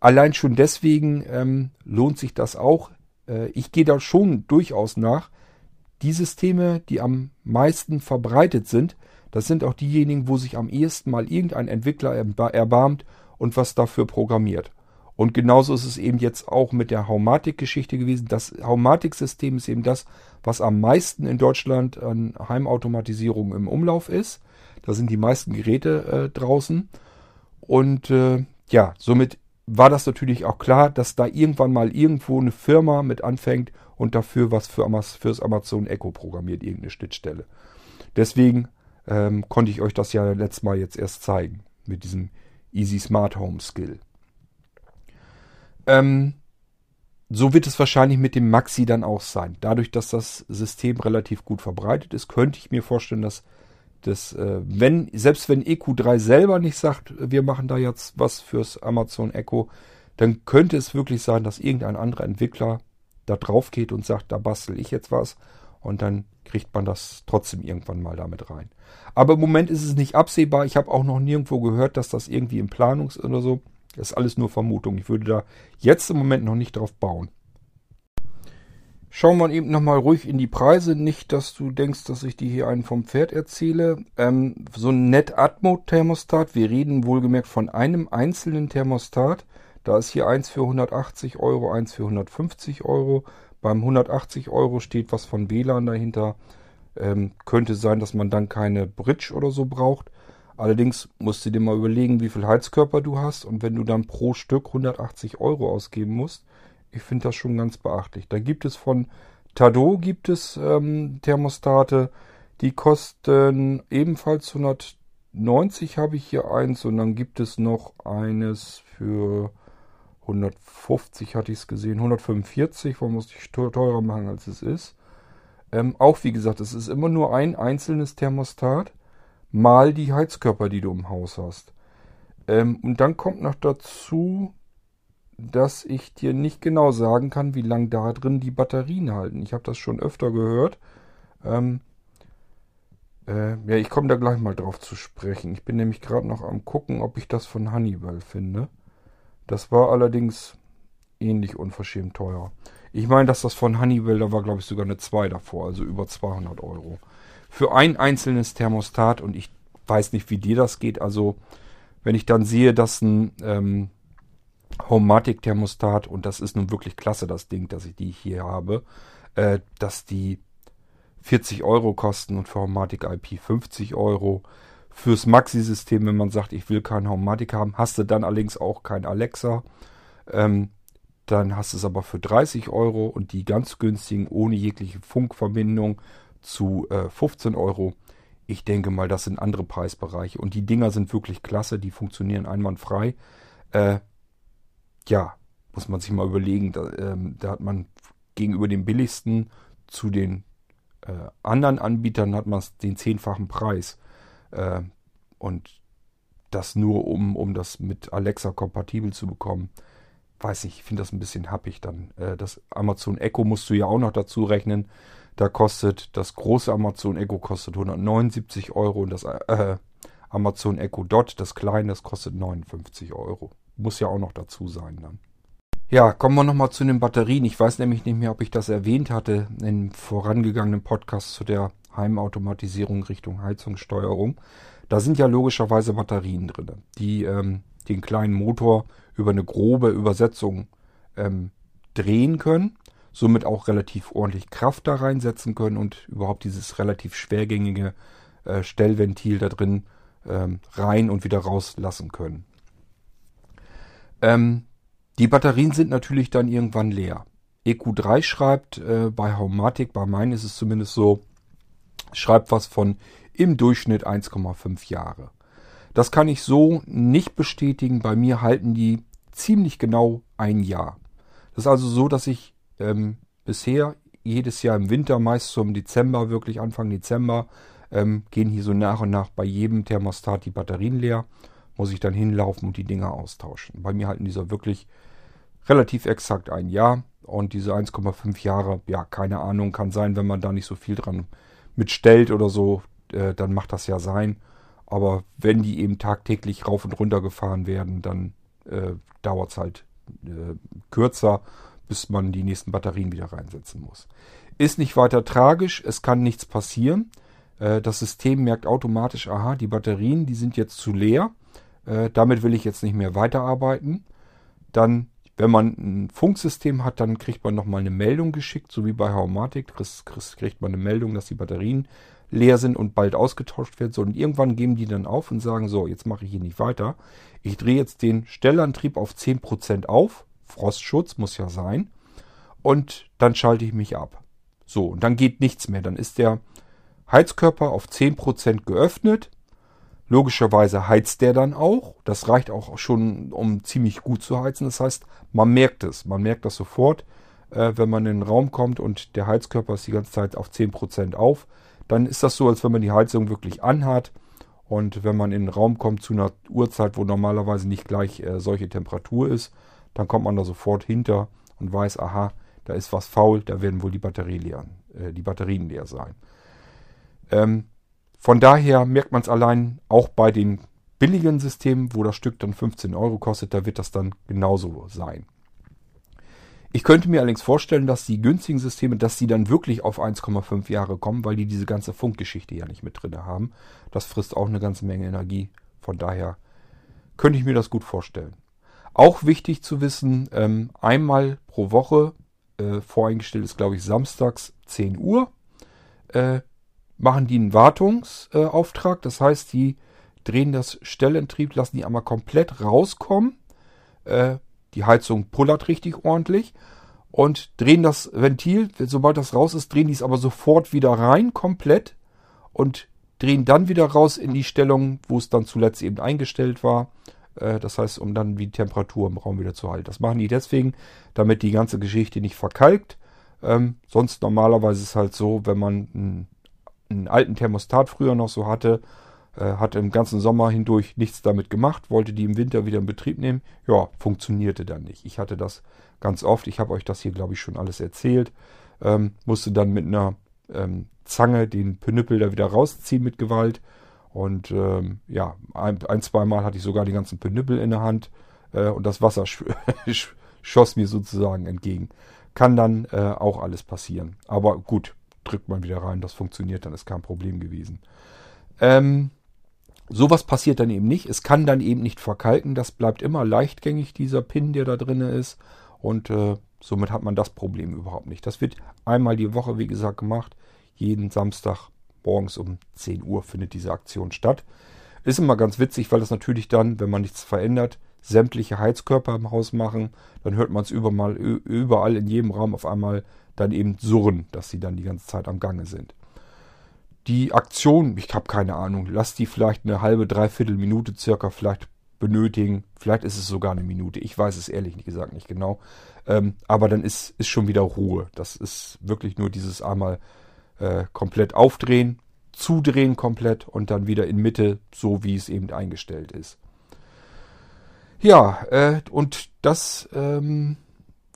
Allein schon deswegen ähm, lohnt sich das auch. Äh, ich gehe da schon durchaus nach. Die Systeme, die am meisten verbreitet sind, Das sind auch diejenigen, wo sich am ehesten mal irgendein Entwickler erbarmt und was dafür programmiert. Und genauso ist es eben jetzt auch mit der Haumatik-Geschichte gewesen. Das Haumatik-System ist eben das, was am meisten in Deutschland an Heimautomatisierung im Umlauf ist. Da sind die meisten Geräte äh, draußen. Und äh, ja, somit war das natürlich auch klar, dass da irgendwann mal irgendwo eine Firma mit anfängt und dafür was für fürs Amazon Echo programmiert, irgendeine Schnittstelle. Deswegen ähm, konnte ich euch das ja letztes Mal jetzt erst zeigen mit diesem Easy Smart Home Skill. Ähm, so wird es wahrscheinlich mit dem Maxi dann auch sein. Dadurch, dass das System relativ gut verbreitet ist, könnte ich mir vorstellen, dass das, äh, wenn, selbst wenn EQ3 selber nicht sagt, wir machen da jetzt was fürs Amazon Echo, dann könnte es wirklich sein, dass irgendein anderer Entwickler da drauf geht und sagt, da bastel ich jetzt was und dann kriegt man das trotzdem irgendwann mal damit rein. Aber im Moment ist es nicht absehbar. Ich habe auch noch nirgendwo gehört, dass das irgendwie in Planung ist oder so. Das ist alles nur Vermutung. Ich würde da jetzt im Moment noch nicht drauf bauen. Schauen wir eben nochmal ruhig in die Preise. Nicht, dass du denkst, dass ich dir hier einen vom Pferd erzähle. Ähm, so ein Net-Atmo-Thermostat. Wir reden wohlgemerkt von einem einzelnen Thermostat. Da ist hier eins für 180 Euro, eins für 150 Euro. Beim 180 Euro steht was von WLAN dahinter. Ähm, könnte sein, dass man dann keine Bridge oder so braucht. Allerdings musst du dir mal überlegen, wie viel Heizkörper du hast und wenn du dann pro Stück 180 Euro ausgeben musst, ich finde das schon ganz beachtlich. Da gibt es von Tado gibt es ähm, Thermostate, die kosten ebenfalls 190 habe ich hier eins und dann gibt es noch eines für 150 hatte ich es gesehen, 145, warum muss ich teurer machen als es ist. Ähm, auch wie gesagt, es ist immer nur ein einzelnes Thermostat mal die Heizkörper, die du im Haus hast. Ähm, und dann kommt noch dazu, dass ich dir nicht genau sagen kann, wie lange da drin die Batterien halten. Ich habe das schon öfter gehört. Ähm, äh, ja, ich komme da gleich mal drauf zu sprechen. Ich bin nämlich gerade noch am gucken, ob ich das von Honeywell finde. Das war allerdings ähnlich unverschämt teuer. Ich meine, dass das von Honeywell, da war glaube ich sogar eine 2 davor, also über 200 Euro für ein einzelnes Thermostat und ich weiß nicht, wie dir das geht. Also wenn ich dann sehe, dass ein ähm, Homematic-Thermostat, und das ist nun wirklich klasse, das Ding, dass ich die hier habe, äh, dass die 40 Euro kosten und für Homematic IP 50 Euro. Fürs Maxi-System, wenn man sagt, ich will kein Homematic haben, hast du dann allerdings auch kein Alexa. Ähm, dann hast du es aber für 30 Euro und die ganz günstigen ohne jegliche Funkverbindung zu äh, 15 Euro. Ich denke mal, das sind andere Preisbereiche. Und die Dinger sind wirklich klasse, die funktionieren einwandfrei. Äh, ja, muss man sich mal überlegen. Da, ähm, da, hat man gegenüber dem billigsten zu den äh, anderen Anbietern hat man den zehnfachen Preis. Äh, und das nur, um, um das mit Alexa kompatibel zu bekommen. Weiß nicht, ich finde das ein bisschen happig dann. Äh, das Amazon Echo musst du ja auch noch dazu rechnen. Da kostet das große Amazon Echo kostet 179 Euro und das äh, Amazon Echo Dot, das kleine, das kostet 59 Euro. Muss ja auch noch dazu sein dann. Ja, kommen wir nochmal zu den Batterien. Ich weiß nämlich nicht mehr, ob ich das erwähnt hatte im vorangegangenen Podcast zu der Heimautomatisierung Richtung Heizungssteuerung. Da sind ja logischerweise Batterien drin, die ähm, den kleinen Motor über eine grobe Übersetzung ähm, drehen können somit auch relativ ordentlich Kraft da reinsetzen können und überhaupt dieses relativ schwergängige äh, Stellventil da drin ähm, rein und wieder rauslassen können. Ähm, die Batterien sind natürlich dann irgendwann leer. EQ3 schreibt äh, bei Haumatic, bei meinen ist es zumindest so, schreibt was von im Durchschnitt 1,5 Jahre. Das kann ich so nicht bestätigen. Bei mir halten die ziemlich genau ein Jahr. Das ist also so, dass ich ähm, bisher jedes Jahr im Winter, meist zum Dezember, wirklich Anfang Dezember, ähm, gehen hier so nach und nach bei jedem Thermostat die Batterien leer. Muss ich dann hinlaufen und die Dinger austauschen. Bei mir halten diese wirklich relativ exakt ein Jahr. Und diese 1,5 Jahre, ja, keine Ahnung, kann sein, wenn man da nicht so viel dran mitstellt oder so, äh, dann macht das ja sein. Aber wenn die eben tagtäglich rauf und runter gefahren werden, dann äh, dauert es halt äh, kürzer bis man die nächsten Batterien wieder reinsetzen muss. Ist nicht weiter tragisch, es kann nichts passieren. Äh, das System merkt automatisch, aha, die Batterien, die sind jetzt zu leer. Äh, damit will ich jetzt nicht mehr weiterarbeiten. Dann, wenn man ein Funksystem hat, dann kriegt man nochmal eine Meldung geschickt, so wie bei Haumatic. Kriegt man eine Meldung, dass die Batterien leer sind und bald ausgetauscht werden sollen. Und irgendwann geben die dann auf und sagen, so, jetzt mache ich hier nicht weiter. Ich drehe jetzt den Stellantrieb auf 10% auf. Frostschutz muss ja sein. Und dann schalte ich mich ab. So, und dann geht nichts mehr. Dann ist der Heizkörper auf 10% geöffnet. Logischerweise heizt der dann auch. Das reicht auch schon, um ziemlich gut zu heizen. Das heißt, man merkt es. Man merkt das sofort, äh, wenn man in den Raum kommt und der Heizkörper ist die ganze Zeit auf 10% auf dann ist das so, als wenn man die Heizung wirklich anhat. Und wenn man in den Raum kommt zu einer Uhrzeit, wo normalerweise nicht gleich äh, solche Temperatur ist, dann kommt man da sofort hinter und weiß, aha, da ist was faul, da werden wohl die, Batterie leer, äh, die Batterien leer sein. Ähm, von daher merkt man es allein auch bei den billigen Systemen, wo das Stück dann 15 Euro kostet, da wird das dann genauso sein. Ich könnte mir allerdings vorstellen, dass die günstigen Systeme, dass sie dann wirklich auf 1,5 Jahre kommen, weil die diese ganze Funkgeschichte ja nicht mit drin haben. Das frisst auch eine ganze Menge Energie. Von daher könnte ich mir das gut vorstellen. Auch wichtig zu wissen, ähm, einmal pro Woche, äh, voreingestellt ist glaube ich samstags 10 Uhr, äh, machen die einen Wartungsauftrag. Äh, das heißt, die drehen das Stellentrieb, lassen die einmal komplett rauskommen. Äh, die Heizung pullert richtig ordentlich und drehen das Ventil, sobald das raus ist, drehen die es aber sofort wieder rein, komplett und drehen dann wieder raus in die Stellung, wo es dann zuletzt eben eingestellt war. Äh, das heißt, um dann die Temperatur im Raum wieder zu halten. Das machen die deswegen, damit die ganze Geschichte nicht verkalkt. Ähm, sonst normalerweise ist es halt so, wenn man einen, einen alten Thermostat früher noch so hatte äh, hat im ganzen Sommer hindurch nichts damit gemacht, wollte die im Winter wieder in Betrieb nehmen. Ja, funktionierte dann nicht. Ich hatte das ganz oft. Ich habe euch das hier, glaube ich, schon alles erzählt. Ähm, musste dann mit einer ähm, Zange den Penüppel da wieder rausziehen mit Gewalt. Und ähm, ja, ein, ein zwei Mal hatte ich sogar die ganzen Penüppel in der Hand äh, und das Wasser (laughs) sch schoss mir sozusagen entgegen. Kann dann äh, auch alles passieren. Aber gut, drückt man wieder rein, das funktioniert, dann ist kein Problem gewesen. Ähm, Sowas passiert dann eben nicht. Es kann dann eben nicht verkalken. Das bleibt immer leichtgängig, dieser Pin, der da drin ist. Und äh, somit hat man das Problem überhaupt nicht. Das wird einmal die Woche, wie gesagt, gemacht. Jeden Samstag morgens um 10 Uhr findet diese Aktion statt. Ist immer ganz witzig, weil das natürlich dann, wenn man nichts verändert, sämtliche Heizkörper im Haus machen. Dann hört man es überall, überall in jedem Raum auf einmal dann eben surren, dass sie dann die ganze Zeit am Gange sind. Die Aktion, ich habe keine Ahnung, lass die vielleicht eine halbe, dreiviertel Minute circa vielleicht benötigen. Vielleicht ist es sogar eine Minute. Ich weiß es ehrlich gesagt nicht genau. Ähm, aber dann ist, ist schon wieder Ruhe. Das ist wirklich nur dieses einmal äh, komplett aufdrehen, zudrehen komplett und dann wieder in Mitte, so wie es eben eingestellt ist. Ja, äh, und das ähm,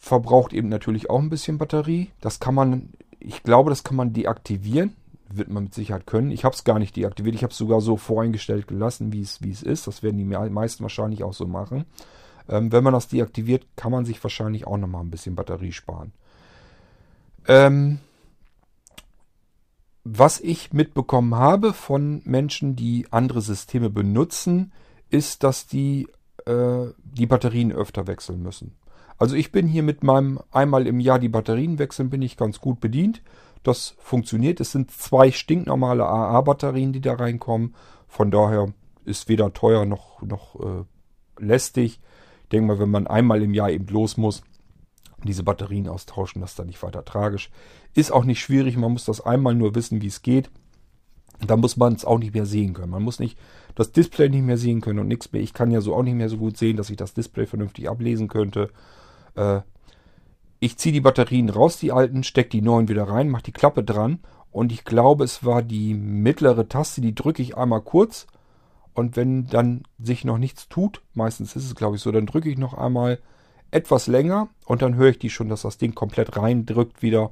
verbraucht eben natürlich auch ein bisschen Batterie. Das kann man, ich glaube, das kann man deaktivieren wird man mit Sicherheit können. Ich habe es gar nicht deaktiviert. Ich habe es sogar so voreingestellt gelassen, wie es ist. Das werden die meisten wahrscheinlich auch so machen. Ähm, wenn man das deaktiviert, kann man sich wahrscheinlich auch nochmal ein bisschen Batterie sparen. Ähm, was ich mitbekommen habe von Menschen, die andere Systeme benutzen, ist, dass die äh, die Batterien öfter wechseln müssen. Also ich bin hier mit meinem einmal im Jahr die Batterien wechseln, bin ich ganz gut bedient. Das funktioniert. Es sind zwei stinknormale AA-Batterien, die da reinkommen. Von daher ist weder teuer noch, noch äh, lästig. Ich denke mal, wenn man einmal im Jahr eben los muss, diese Batterien austauschen, das ist dann nicht weiter tragisch. Ist auch nicht schwierig, man muss das einmal nur wissen, wie es geht. Da muss man es auch nicht mehr sehen können. Man muss nicht das Display nicht mehr sehen können und nichts mehr. Ich kann ja so auch nicht mehr so gut sehen, dass ich das Display vernünftig ablesen könnte. Äh, ich ziehe die Batterien raus, die alten, stecke die neuen wieder rein, mache die Klappe dran und ich glaube, es war die mittlere Taste, die drücke ich einmal kurz und wenn dann sich noch nichts tut, meistens ist es glaube ich so, dann drücke ich noch einmal etwas länger und dann höre ich die schon, dass das Ding komplett reindrückt wieder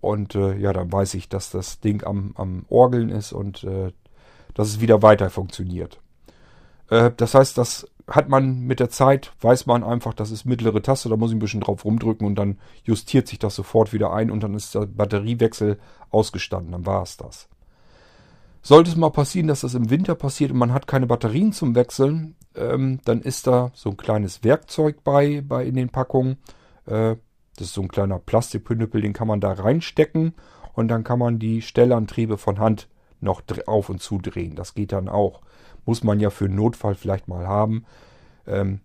und äh, ja, dann weiß ich, dass das Ding am, am Orgeln ist und äh, dass es wieder weiter funktioniert. Äh, das heißt, das hat man mit der Zeit, weiß man einfach, das ist mittlere Taste, da muss ich ein bisschen drauf rumdrücken und dann justiert sich das sofort wieder ein und dann ist der Batteriewechsel ausgestanden, dann war es das. Sollte es mal passieren, dass das im Winter passiert und man hat keine Batterien zum Wechseln, ähm, dann ist da so ein kleines Werkzeug bei, bei in den Packungen. Äh, das ist so ein kleiner Plastikpünnüppel, den kann man da reinstecken und dann kann man die Stellantriebe von Hand noch auf und zu drehen. Das geht dann auch. Muss man ja für einen Notfall vielleicht mal haben. Ähm,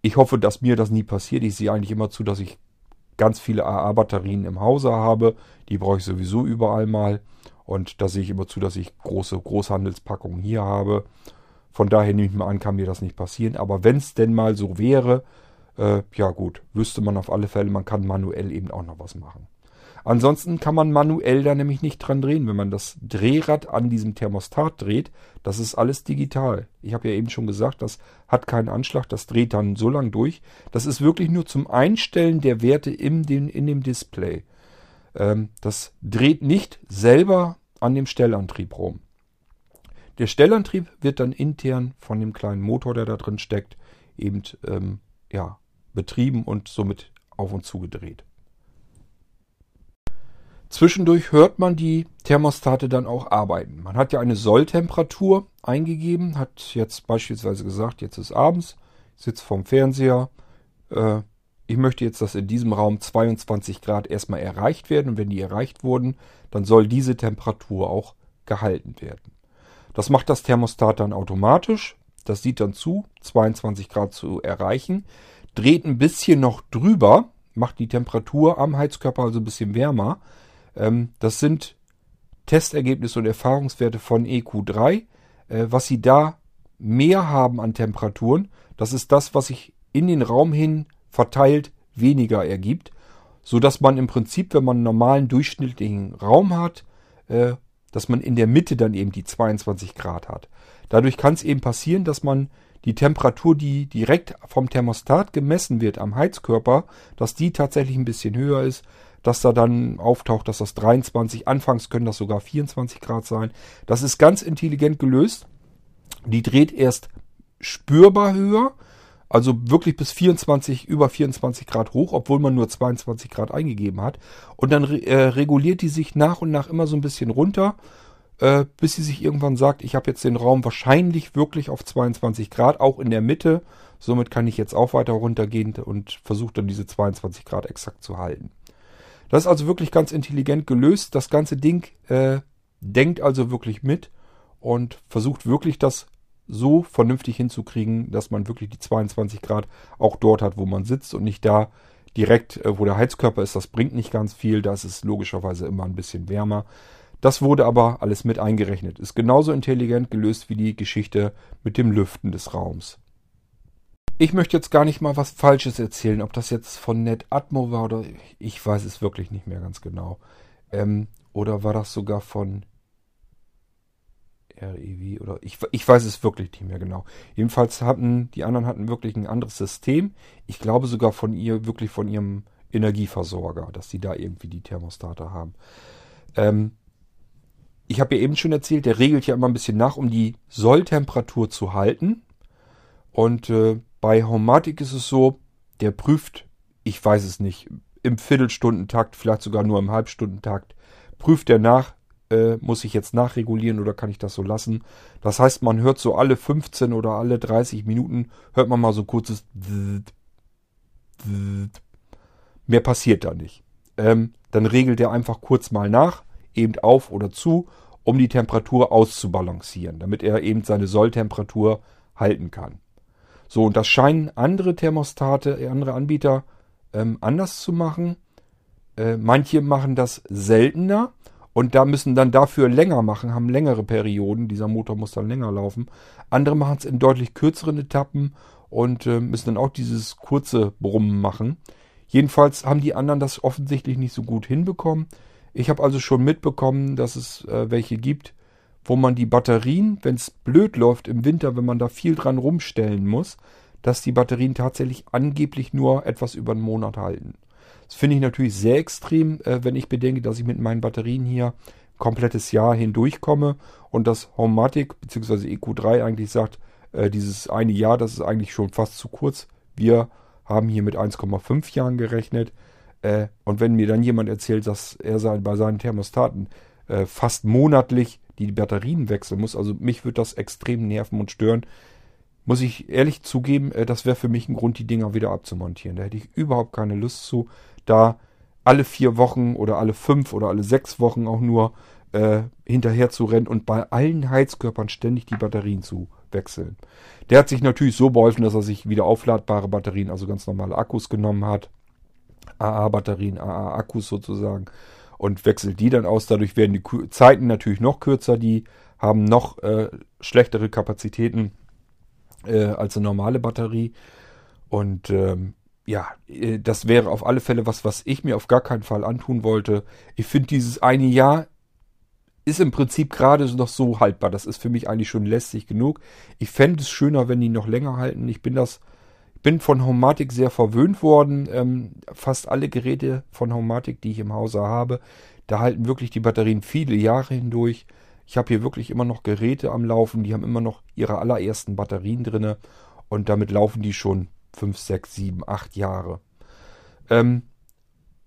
ich hoffe, dass mir das nie passiert. Ich sehe eigentlich immer zu, dass ich ganz viele AA-Batterien im Hause habe. Die brauche ich sowieso überall mal. Und da sehe ich immer zu, dass ich große Großhandelspackungen hier habe. Von daher nehme ich mal an, kann mir das nicht passieren. Aber wenn es denn mal so wäre, äh, ja gut, wüsste man auf alle Fälle, man kann manuell eben auch noch was machen. Ansonsten kann man manuell da nämlich nicht dran drehen. Wenn man das Drehrad an diesem Thermostat dreht, das ist alles digital. Ich habe ja eben schon gesagt, das hat keinen Anschlag, das dreht dann so lang durch. Das ist wirklich nur zum Einstellen der Werte in, den, in dem Display. Ähm, das dreht nicht selber an dem Stellantrieb rum. Der Stellantrieb wird dann intern von dem kleinen Motor, der da drin steckt, eben ähm, ja, betrieben und somit auf und zu gedreht. Zwischendurch hört man die Thermostate dann auch arbeiten. Man hat ja eine Solltemperatur eingegeben, hat jetzt beispielsweise gesagt, jetzt ist abends, sitzt vorm Fernseher, äh, ich möchte jetzt, dass in diesem Raum 22 Grad erstmal erreicht werden und wenn die erreicht wurden, dann soll diese Temperatur auch gehalten werden. Das macht das Thermostat dann automatisch. Das sieht dann zu, 22 Grad zu erreichen, dreht ein bisschen noch drüber, macht die Temperatur am Heizkörper also ein bisschen wärmer. Ähm, das sind Testergebnisse und Erfahrungswerte von EQ3. Äh, was Sie da mehr haben an Temperaturen, das ist das, was sich in den Raum hin verteilt weniger ergibt, so dass man im Prinzip, wenn man einen normalen durchschnittlichen Raum hat, äh, dass man in der Mitte dann eben die 22 Grad hat. Dadurch kann es eben passieren, dass man die Temperatur, die direkt vom Thermostat gemessen wird am Heizkörper, dass die tatsächlich ein bisschen höher ist, dass da dann auftaucht, dass das 23, anfangs können das sogar 24 Grad sein. Das ist ganz intelligent gelöst. Die dreht erst spürbar höher, also wirklich bis 24, über 24 Grad hoch, obwohl man nur 22 Grad eingegeben hat. Und dann äh, reguliert die sich nach und nach immer so ein bisschen runter, äh, bis sie sich irgendwann sagt, ich habe jetzt den Raum wahrscheinlich wirklich auf 22 Grad, auch in der Mitte. Somit kann ich jetzt auch weiter runtergehen und versuche dann diese 22 Grad exakt zu halten. Das ist also wirklich ganz intelligent gelöst. Das ganze Ding äh, denkt also wirklich mit und versucht wirklich das so vernünftig hinzukriegen, dass man wirklich die 22 Grad auch dort hat, wo man sitzt und nicht da direkt, äh, wo der Heizkörper ist. Das bringt nicht ganz viel. Das ist logischerweise immer ein bisschen wärmer. Das wurde aber alles mit eingerechnet. Ist genauso intelligent gelöst wie die Geschichte mit dem Lüften des Raums. Ich möchte jetzt gar nicht mal was Falsches erzählen, ob das jetzt von NetAtmo war oder ich weiß es wirklich nicht mehr ganz genau. Ähm, oder war das sogar von REV oder ich, ich weiß es wirklich nicht mehr genau. Jedenfalls hatten die anderen hatten wirklich ein anderes System. Ich glaube sogar von ihr, wirklich von ihrem Energieversorger, dass die da irgendwie die Thermostate haben. Ähm, ich habe ja eben schon erzählt, der regelt ja immer ein bisschen nach, um die Solltemperatur zu halten. Und äh, bei Homatic ist es so, der prüft, ich weiß es nicht, im Viertelstundentakt, vielleicht sogar nur im Halbstundentakt, prüft er nach, äh, muss ich jetzt nachregulieren oder kann ich das so lassen. Das heißt, man hört so alle 15 oder alle 30 Minuten, hört man mal so kurzes Mehr passiert da nicht. Ähm, dann regelt er einfach kurz mal nach, eben auf oder zu, um die Temperatur auszubalancieren, damit er eben seine Solltemperatur halten kann. So, und das scheinen andere Thermostate, äh, andere Anbieter ähm, anders zu machen. Äh, manche machen das seltener und da müssen dann dafür länger machen, haben längere Perioden. Dieser Motor muss dann länger laufen. Andere machen es in deutlich kürzeren Etappen und äh, müssen dann auch dieses kurze Brummen machen. Jedenfalls haben die anderen das offensichtlich nicht so gut hinbekommen. Ich habe also schon mitbekommen, dass es äh, welche gibt, wo man die Batterien, wenn es blöd läuft im Winter, wenn man da viel dran rumstellen muss, dass die Batterien tatsächlich angeblich nur etwas über einen Monat halten. Das finde ich natürlich sehr extrem, äh, wenn ich bedenke, dass ich mit meinen Batterien hier komplettes Jahr hindurchkomme und das Homematic bzw. EQ3 eigentlich sagt, äh, dieses eine Jahr, das ist eigentlich schon fast zu kurz. Wir haben hier mit 1,5 Jahren gerechnet. Äh, und wenn mir dann jemand erzählt, dass er bei seinen Thermostaten äh, fast monatlich die die Batterien wechseln muss. Also mich wird das extrem nerven und stören. Muss ich ehrlich zugeben, äh, das wäre für mich ein Grund, die Dinger wieder abzumontieren. Da hätte ich überhaupt keine Lust zu, da alle vier Wochen oder alle fünf oder alle sechs Wochen auch nur äh, hinterher zu rennen und bei allen Heizkörpern ständig die Batterien zu wechseln. Der hat sich natürlich so beholfen, dass er sich wieder aufladbare Batterien, also ganz normale Akkus genommen hat. AA-Batterien, AA-Akkus sozusagen und wechselt die dann aus. Dadurch werden die Zeiten natürlich noch kürzer. Die haben noch äh, schlechtere Kapazitäten äh, als eine normale Batterie. Und ähm, ja, äh, das wäre auf alle Fälle was, was ich mir auf gar keinen Fall antun wollte. Ich finde dieses eine Jahr ist im Prinzip gerade noch so haltbar. Das ist für mich eigentlich schon lästig genug. Ich fände es schöner, wenn die noch länger halten. Ich bin das, bin von Homatic sehr verwöhnt worden. Ähm, fast alle Geräte von Homatic, die ich im Hause habe, da halten wirklich die Batterien viele Jahre hindurch. Ich habe hier wirklich immer noch Geräte am Laufen, die haben immer noch ihre allerersten Batterien drinne und damit laufen die schon 5, 6, 7, 8 Jahre. Ähm,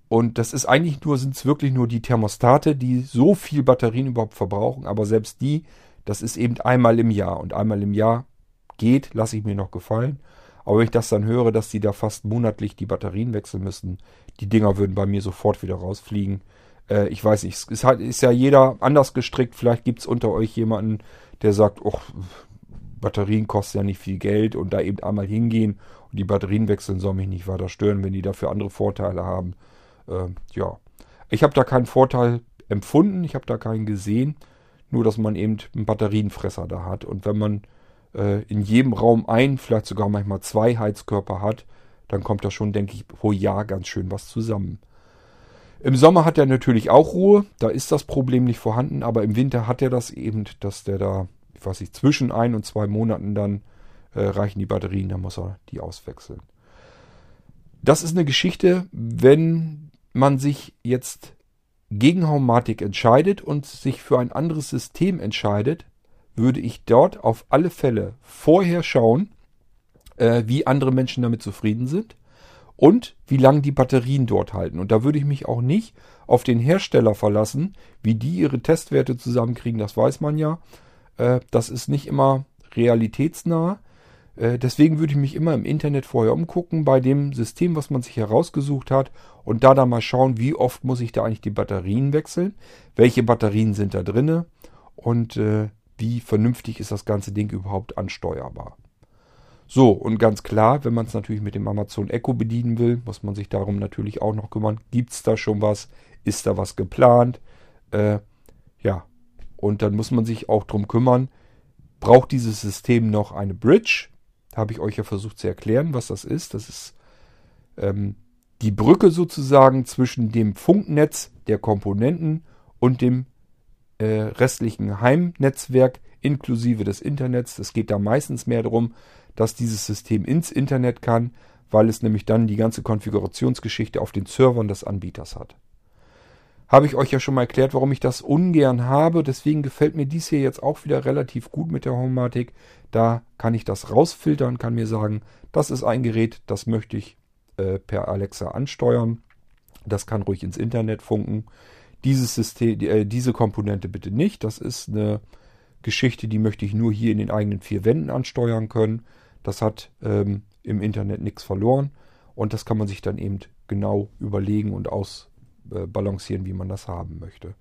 und das ist eigentlich nur, sind es wirklich nur die Thermostate, die so viel Batterien überhaupt verbrauchen. Aber selbst die, das ist eben einmal im Jahr. Und einmal im Jahr geht, lasse ich mir noch gefallen. Aber wenn ich das dann höre, dass die da fast monatlich die Batterien wechseln müssen, die Dinger würden bei mir sofort wieder rausfliegen. Äh, ich weiß nicht, es ist, halt, ist ja jeder anders gestrickt. Vielleicht gibt es unter euch jemanden, der sagt, oh, Batterien kosten ja nicht viel Geld und da eben einmal hingehen und die Batterien wechseln soll mich nicht weiter stören, wenn die dafür andere Vorteile haben äh, ja, ich habe da keinen Vorteil empfunden, ich habe da keinen gesehen, nur dass man eben einen Batterienfresser da hat. Und wenn man äh, in jedem Raum ein, vielleicht sogar manchmal zwei Heizkörper hat, dann kommt da schon, denke ich, pro Jahr ganz schön was zusammen. Im Sommer hat er natürlich auch Ruhe, da ist das Problem nicht vorhanden, aber im Winter hat er das eben, dass der da, ich weiß nicht, zwischen ein und zwei Monaten dann äh, reichen die Batterien, dann muss er die auswechseln. Das ist eine Geschichte, wenn man sich jetzt gegen Haumatik entscheidet und sich für ein anderes System entscheidet, würde ich dort auf alle Fälle vorher schauen, äh, wie andere Menschen damit zufrieden sind und wie lange die Batterien dort halten. Und da würde ich mich auch nicht auf den Hersteller verlassen, wie die ihre Testwerte zusammenkriegen, das weiß man ja. Äh, das ist nicht immer realitätsnah. Äh, deswegen würde ich mich immer im Internet vorher umgucken bei dem System, was man sich herausgesucht hat und da dann mal schauen, wie oft muss ich da eigentlich die Batterien wechseln, welche Batterien sind da drinne und äh, wie vernünftig ist das ganze Ding überhaupt ansteuerbar. So, und ganz klar, wenn man es natürlich mit dem Amazon Echo bedienen will, muss man sich darum natürlich auch noch kümmern. Gibt es da schon was? Ist da was geplant? Äh, ja, und dann muss man sich auch darum kümmern, braucht dieses System noch eine Bridge? habe ich euch ja versucht zu erklären, was das ist. Das ist ähm, die Brücke sozusagen zwischen dem Funknetz der Komponenten und dem äh, restlichen Heimnetzwerk inklusive des Internets. Es geht da meistens mehr darum, dass dieses System ins Internet kann, weil es nämlich dann die ganze Konfigurationsgeschichte auf den Servern des Anbieters hat. Habe ich euch ja schon mal erklärt, warum ich das ungern habe. Deswegen gefällt mir dies hier jetzt auch wieder relativ gut mit der Homematic. Da kann ich das rausfiltern, kann mir sagen, das ist ein Gerät, das möchte ich äh, per Alexa ansteuern. Das kann ruhig ins Internet funken. Dieses System, äh, diese Komponente bitte nicht. Das ist eine Geschichte, die möchte ich nur hier in den eigenen vier Wänden ansteuern können. Das hat ähm, im Internet nichts verloren. Und das kann man sich dann eben genau überlegen und aus äh, wie man das haben möchte.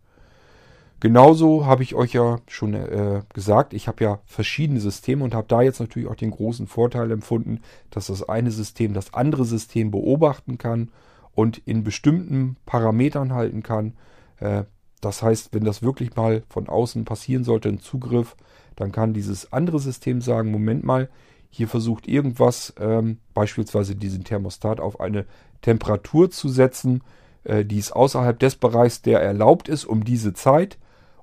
Genauso habe ich euch ja schon äh, gesagt, ich habe ja verschiedene Systeme und habe da jetzt natürlich auch den großen Vorteil empfunden, dass das eine System das andere System beobachten kann und in bestimmten Parametern halten kann. Äh, das heißt, wenn das wirklich mal von außen passieren sollte, ein Zugriff, dann kann dieses andere System sagen, Moment mal, hier versucht irgendwas, ähm, beispielsweise diesen Thermostat auf eine Temperatur zu setzen, äh, die ist außerhalb des Bereichs, der erlaubt ist, um diese Zeit.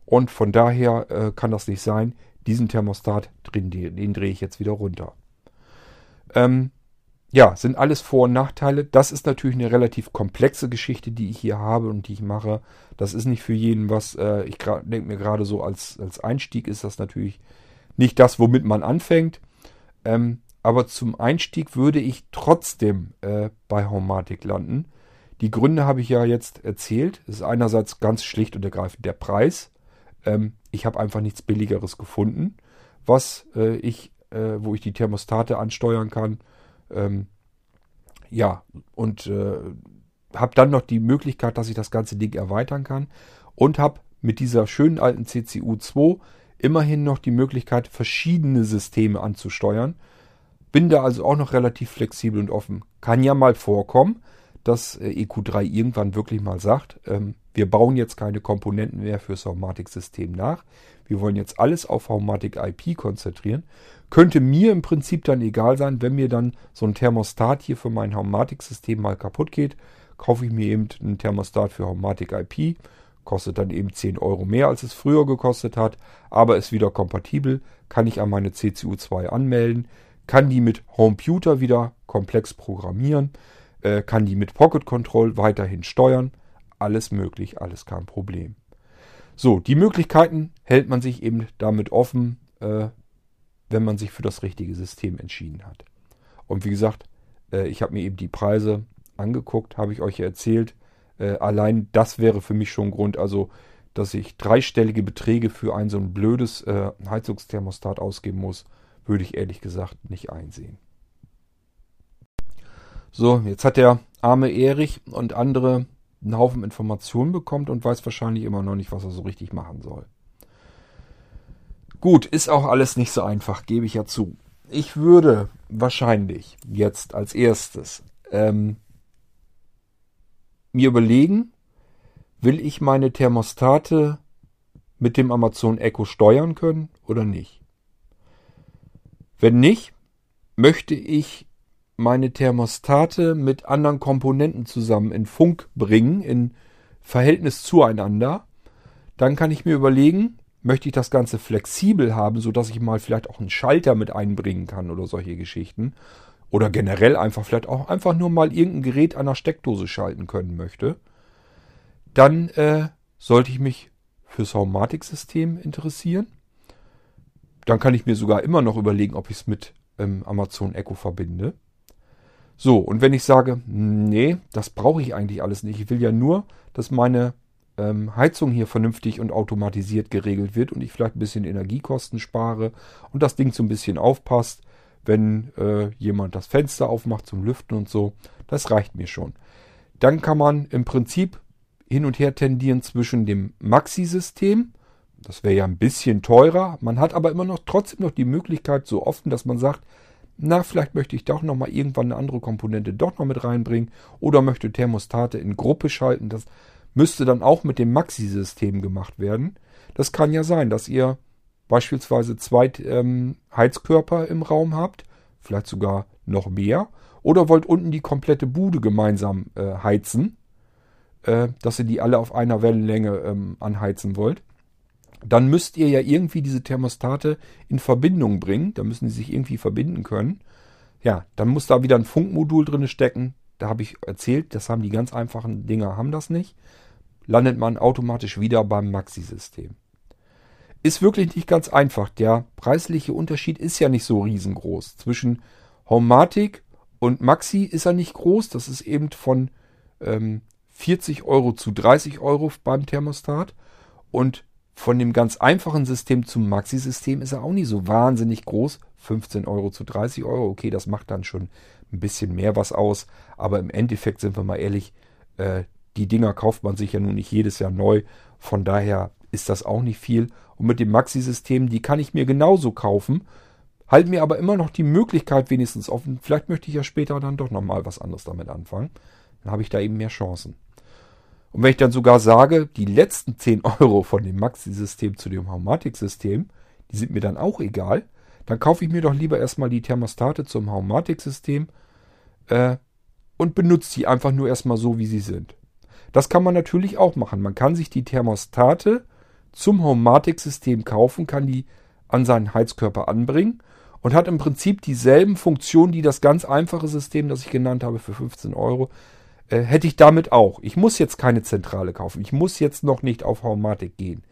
Und von daher äh, kann das nicht sein. Diesen Thermostat, den, den drehe ich jetzt wieder runter. Ähm, ja, sind alles Vor- und Nachteile. Das ist natürlich eine relativ komplexe Geschichte, die ich hier habe und die ich mache. Das ist nicht für jeden was. Äh, ich denke mir gerade so als, als Einstieg ist das natürlich nicht das, womit man anfängt. Ähm, aber zum Einstieg würde ich trotzdem äh, bei Homematic landen. Die Gründe habe ich ja jetzt erzählt. Es ist einerseits ganz schlicht und ergreifend der Preis. Ähm, ich habe einfach nichts Billigeres gefunden, was äh, ich, äh, wo ich die Thermostate ansteuern kann. Ähm, ja, und äh, habe dann noch die Möglichkeit, dass ich das ganze Ding erweitern kann und habe mit dieser schönen alten CCU 2 immerhin noch die Möglichkeit, verschiedene Systeme anzusteuern. Bin da also auch noch relativ flexibel und offen. Kann ja mal vorkommen, dass äh, EQ3 irgendwann wirklich mal sagt, ähm, wir bauen jetzt keine Komponenten mehr fürs Haumatic-System nach. Wir wollen jetzt alles auf Haumatic IP konzentrieren. Könnte mir im Prinzip dann egal sein, wenn mir dann so ein Thermostat hier für mein Haumatic-System mal kaputt geht, kaufe ich mir eben einen Thermostat für Haumatic IP. Kostet dann eben 10 Euro mehr, als es früher gekostet hat, aber ist wieder kompatibel. Kann ich an meine CCU2 anmelden, kann die mit Homeputer wieder komplex programmieren, äh, kann die mit Pocket Control weiterhin steuern. Alles möglich, alles kein Problem. So, die Möglichkeiten hält man sich eben damit offen, äh, wenn man sich für das richtige System entschieden hat. Und wie gesagt, äh, ich habe mir eben die Preise angeguckt, habe ich euch erzählt. Äh, allein das wäre für mich schon Grund, also dass ich dreistellige Beträge für ein so ein blödes äh, Heizungsthermostat ausgeben muss, würde ich ehrlich gesagt nicht einsehen. So, jetzt hat der arme Erich und andere einen Haufen Informationen bekommt und weiß wahrscheinlich immer noch nicht, was er so richtig machen soll. Gut, ist auch alles nicht so einfach, gebe ich ja zu. Ich würde wahrscheinlich jetzt als erstes ähm, mir überlegen, will ich meine Thermostate mit dem Amazon Echo steuern können oder nicht? Wenn nicht, möchte ich meine Thermostate mit anderen Komponenten zusammen in Funk bringen, in Verhältnis zueinander, dann kann ich mir überlegen, möchte ich das Ganze flexibel haben, sodass ich mal vielleicht auch einen Schalter mit einbringen kann oder solche Geschichten. Oder generell einfach vielleicht auch einfach nur mal irgendein Gerät an der Steckdose schalten können möchte. Dann äh, sollte ich mich fürs Haumatic-System interessieren. Dann kann ich mir sogar immer noch überlegen, ob ich es mit ähm, Amazon Echo verbinde. So, und wenn ich sage, nee, das brauche ich eigentlich alles nicht. Ich will ja nur, dass meine ähm, Heizung hier vernünftig und automatisiert geregelt wird und ich vielleicht ein bisschen Energiekosten spare und das Ding so ein bisschen aufpasst, wenn äh, jemand das Fenster aufmacht zum Lüften und so. Das reicht mir schon. Dann kann man im Prinzip hin und her tendieren zwischen dem Maxi-System, das wäre ja ein bisschen teurer, man hat aber immer noch trotzdem noch die Möglichkeit so offen, dass man sagt, na, vielleicht möchte ich doch noch mal irgendwann eine andere Komponente doch noch mit reinbringen oder möchte Thermostate in Gruppe schalten. Das müsste dann auch mit dem Maxi-System gemacht werden. Das kann ja sein, dass ihr beispielsweise zwei ähm, Heizkörper im Raum habt, vielleicht sogar noch mehr, oder wollt unten die komplette Bude gemeinsam äh, heizen, äh, dass ihr die alle auf einer Wellenlänge ähm, anheizen wollt dann müsst ihr ja irgendwie diese Thermostate in Verbindung bringen. Da müssen die sich irgendwie verbinden können. Ja, dann muss da wieder ein Funkmodul drin stecken. Da habe ich erzählt, das haben die ganz einfachen Dinger, haben das nicht. Landet man automatisch wieder beim Maxi-System. Ist wirklich nicht ganz einfach. Der preisliche Unterschied ist ja nicht so riesengroß. Zwischen Homematic und Maxi ist er nicht groß. Das ist eben von ähm, 40 Euro zu 30 Euro beim Thermostat. Und von dem ganz einfachen System zum Maxi-System ist er auch nicht so wahnsinnig groß. 15 Euro zu 30 Euro, okay, das macht dann schon ein bisschen mehr was aus. Aber im Endeffekt sind wir mal ehrlich, äh, die Dinger kauft man sich ja nun nicht jedes Jahr neu. Von daher ist das auch nicht viel. Und mit dem Maxi-System, die kann ich mir genauso kaufen. Halten mir aber immer noch die Möglichkeit wenigstens offen. Vielleicht möchte ich ja später dann doch nochmal was anderes damit anfangen. Dann habe ich da eben mehr Chancen. Und wenn ich dann sogar sage, die letzten 10 (laughs) Euro von dem Maxi-System zu dem Haumatic-System, die sind mir dann auch egal, dann kaufe ich mir doch lieber erstmal die Thermostate zum Haumatic-System äh, und benutze die einfach nur erstmal so, wie sie sind. Das kann man natürlich auch machen. Man kann sich die Thermostate zum Haumatic-System kaufen, kann die an seinen Heizkörper anbringen und hat im Prinzip dieselben Funktionen, die das ganz einfache System, das ich genannt habe, für 15 Euro äh, hätte ich damit auch. Ich muss jetzt keine Zentrale kaufen. Ich muss jetzt noch nicht auf Haumatic gehen.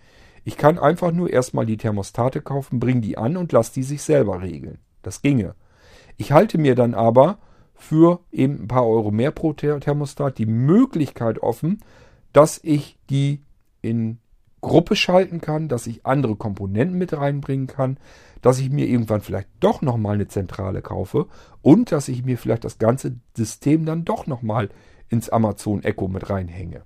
Ich kann einfach nur erstmal die Thermostate kaufen, bringe die an und lasse die sich selber regeln. Das ginge. Ich halte mir dann aber für eben ein paar Euro mehr pro Thermostat die Möglichkeit offen, dass ich die in Gruppe schalten kann, dass ich andere Komponenten mit reinbringen kann, dass ich mir irgendwann vielleicht doch nochmal eine Zentrale kaufe und dass ich mir vielleicht das ganze System dann doch nochmal ins Amazon Echo mit reinhänge.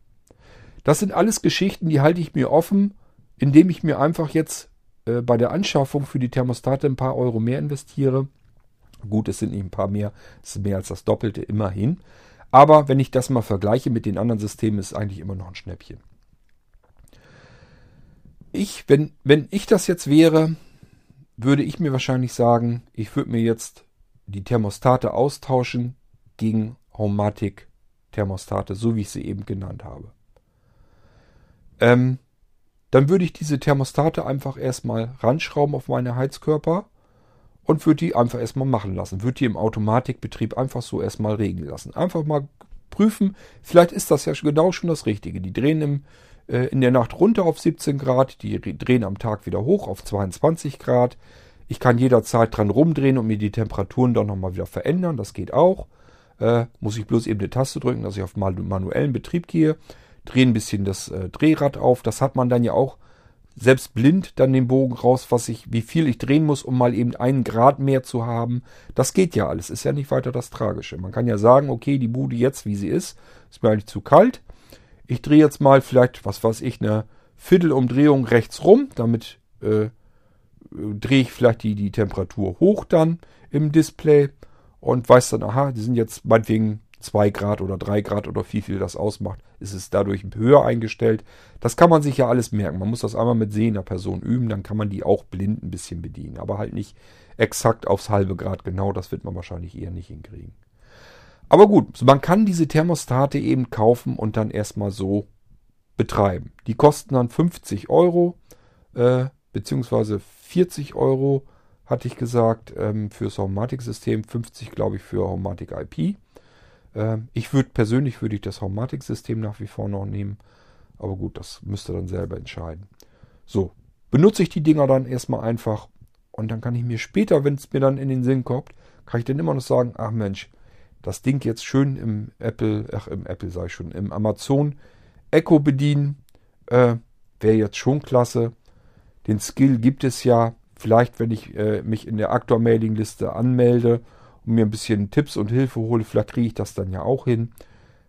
Das sind alles Geschichten, die halte ich mir offen, indem ich mir einfach jetzt äh, bei der Anschaffung für die Thermostate ein paar Euro mehr investiere. Gut, es sind nicht ein paar mehr, es ist mehr als das Doppelte immerhin. Aber wenn ich das mal vergleiche mit den anderen Systemen, ist es eigentlich immer noch ein Schnäppchen. Ich, wenn, wenn ich das jetzt wäre, würde ich mir wahrscheinlich sagen, ich würde mir jetzt die Thermostate austauschen gegen Homatic Thermostate, so wie ich sie eben genannt habe. Ähm, dann würde ich diese Thermostate einfach erstmal ranschrauben auf meine Heizkörper und würde die einfach erstmal machen lassen. Würde die im Automatikbetrieb einfach so erstmal regeln lassen. Einfach mal prüfen, vielleicht ist das ja genau schon das Richtige. Die drehen im, in der Nacht runter auf 17 Grad, die drehen am Tag wieder hoch auf 22 Grad. Ich kann jederzeit dran rumdrehen und mir die Temperaturen dann nochmal wieder verändern. Das geht auch. Äh, muss ich bloß eben eine Taste drücken, dass ich auf manuellen Betrieb gehe. Drehe ein bisschen das äh, Drehrad auf. Das hat man dann ja auch selbst blind dann den Bogen raus, was ich, wie viel ich drehen muss, um mal eben einen Grad mehr zu haben. Das geht ja alles. Ist ja nicht weiter das Tragische. Man kann ja sagen, okay, die Bude jetzt, wie sie ist, ist mir eigentlich zu kalt. Ich drehe jetzt mal vielleicht, was weiß ich, eine Viertelumdrehung rechts rum. Damit äh, drehe ich vielleicht die, die Temperatur hoch dann im Display und weiß dann, aha, die sind jetzt meinetwegen 2 Grad oder 3 Grad oder wie viel das ausmacht, ist es dadurch höher eingestellt. Das kann man sich ja alles merken. Man muss das einmal mit sehender Person üben, dann kann man die auch blind ein bisschen bedienen. Aber halt nicht exakt aufs halbe Grad genau, das wird man wahrscheinlich eher nicht hinkriegen. Aber gut, man kann diese Thermostate eben kaufen und dann erstmal so betreiben. Die kosten dann 50 Euro, äh, beziehungsweise 40 Euro hatte ich gesagt, ähm, fürs Homematic-System, 50 glaube ich für Homematic IP. Ähm, ich würde persönlich würde ich das Homematic-System nach wie vor noch nehmen, aber gut, das müsst ihr dann selber entscheiden. So, benutze ich die Dinger dann erstmal einfach und dann kann ich mir später, wenn es mir dann in den Sinn kommt, kann ich dann immer noch sagen, ach Mensch, das Ding jetzt schön im Apple, ach im Apple sage ich schon, im Amazon Echo bedienen, äh, wäre jetzt schon klasse. Den Skill gibt es ja, vielleicht, wenn ich äh, mich in der Aktor-Mailing-Liste anmelde und mir ein bisschen Tipps und Hilfe hole, vielleicht kriege ich das dann ja auch hin.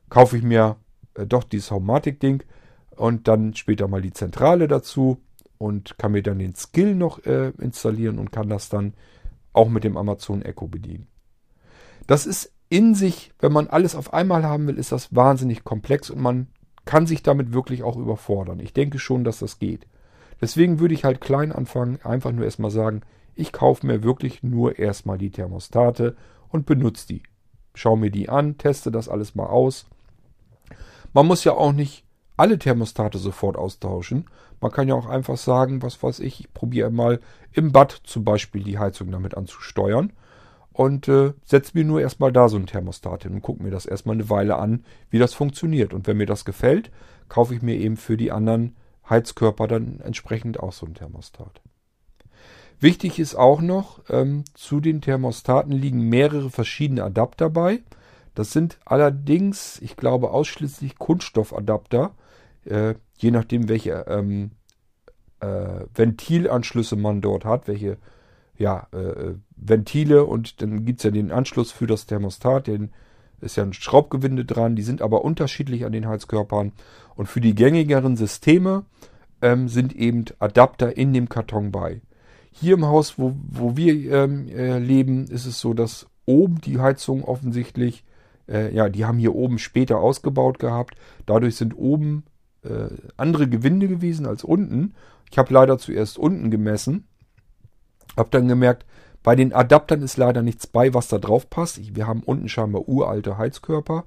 Kaufe ich mir äh, doch dieses Homematic-Ding und dann später mal die Zentrale dazu und kann mir dann den Skill noch äh, installieren und kann das dann auch mit dem Amazon Echo bedienen. Das ist in sich, wenn man alles auf einmal haben will, ist das wahnsinnig komplex und man kann sich damit wirklich auch überfordern. Ich denke schon, dass das geht. Deswegen würde ich halt klein anfangen, einfach nur erstmal sagen, ich kaufe mir wirklich nur erstmal die Thermostate und benutze die. Schau mir die an, teste das alles mal aus. Man muss ja auch nicht alle Thermostate sofort austauschen. Man kann ja auch einfach sagen, was weiß ich, ich probiere mal im Bad zum Beispiel die Heizung damit anzusteuern und äh, setze mir nur erstmal da so ein Thermostat hin und gucke mir das erstmal eine Weile an, wie das funktioniert. Und wenn mir das gefällt, kaufe ich mir eben für die anderen Heizkörper dann entsprechend auch so ein Thermostat. Wichtig ist auch noch, ähm, zu den Thermostaten liegen mehrere verschiedene Adapter bei. Das sind allerdings, ich glaube, ausschließlich Kunststoffadapter, äh, je nachdem, welche ähm, äh, Ventilanschlüsse man dort hat, welche ja, äh, Ventile und dann gibt es ja den Anschluss für das Thermostat, den ist ja ein Schraubgewinde dran, die sind aber unterschiedlich an den Heizkörpern. Und für die gängigeren Systeme ähm, sind eben Adapter in dem Karton bei. Hier im Haus, wo, wo wir ähm, äh, leben, ist es so, dass oben die Heizung offensichtlich, äh, ja, die haben hier oben später ausgebaut gehabt. Dadurch sind oben äh, andere Gewinde gewesen als unten. Ich habe leider zuerst unten gemessen, habe dann gemerkt, bei den Adaptern ist leider nichts bei, was da drauf passt. Wir haben unten scheinbar uralte Heizkörper.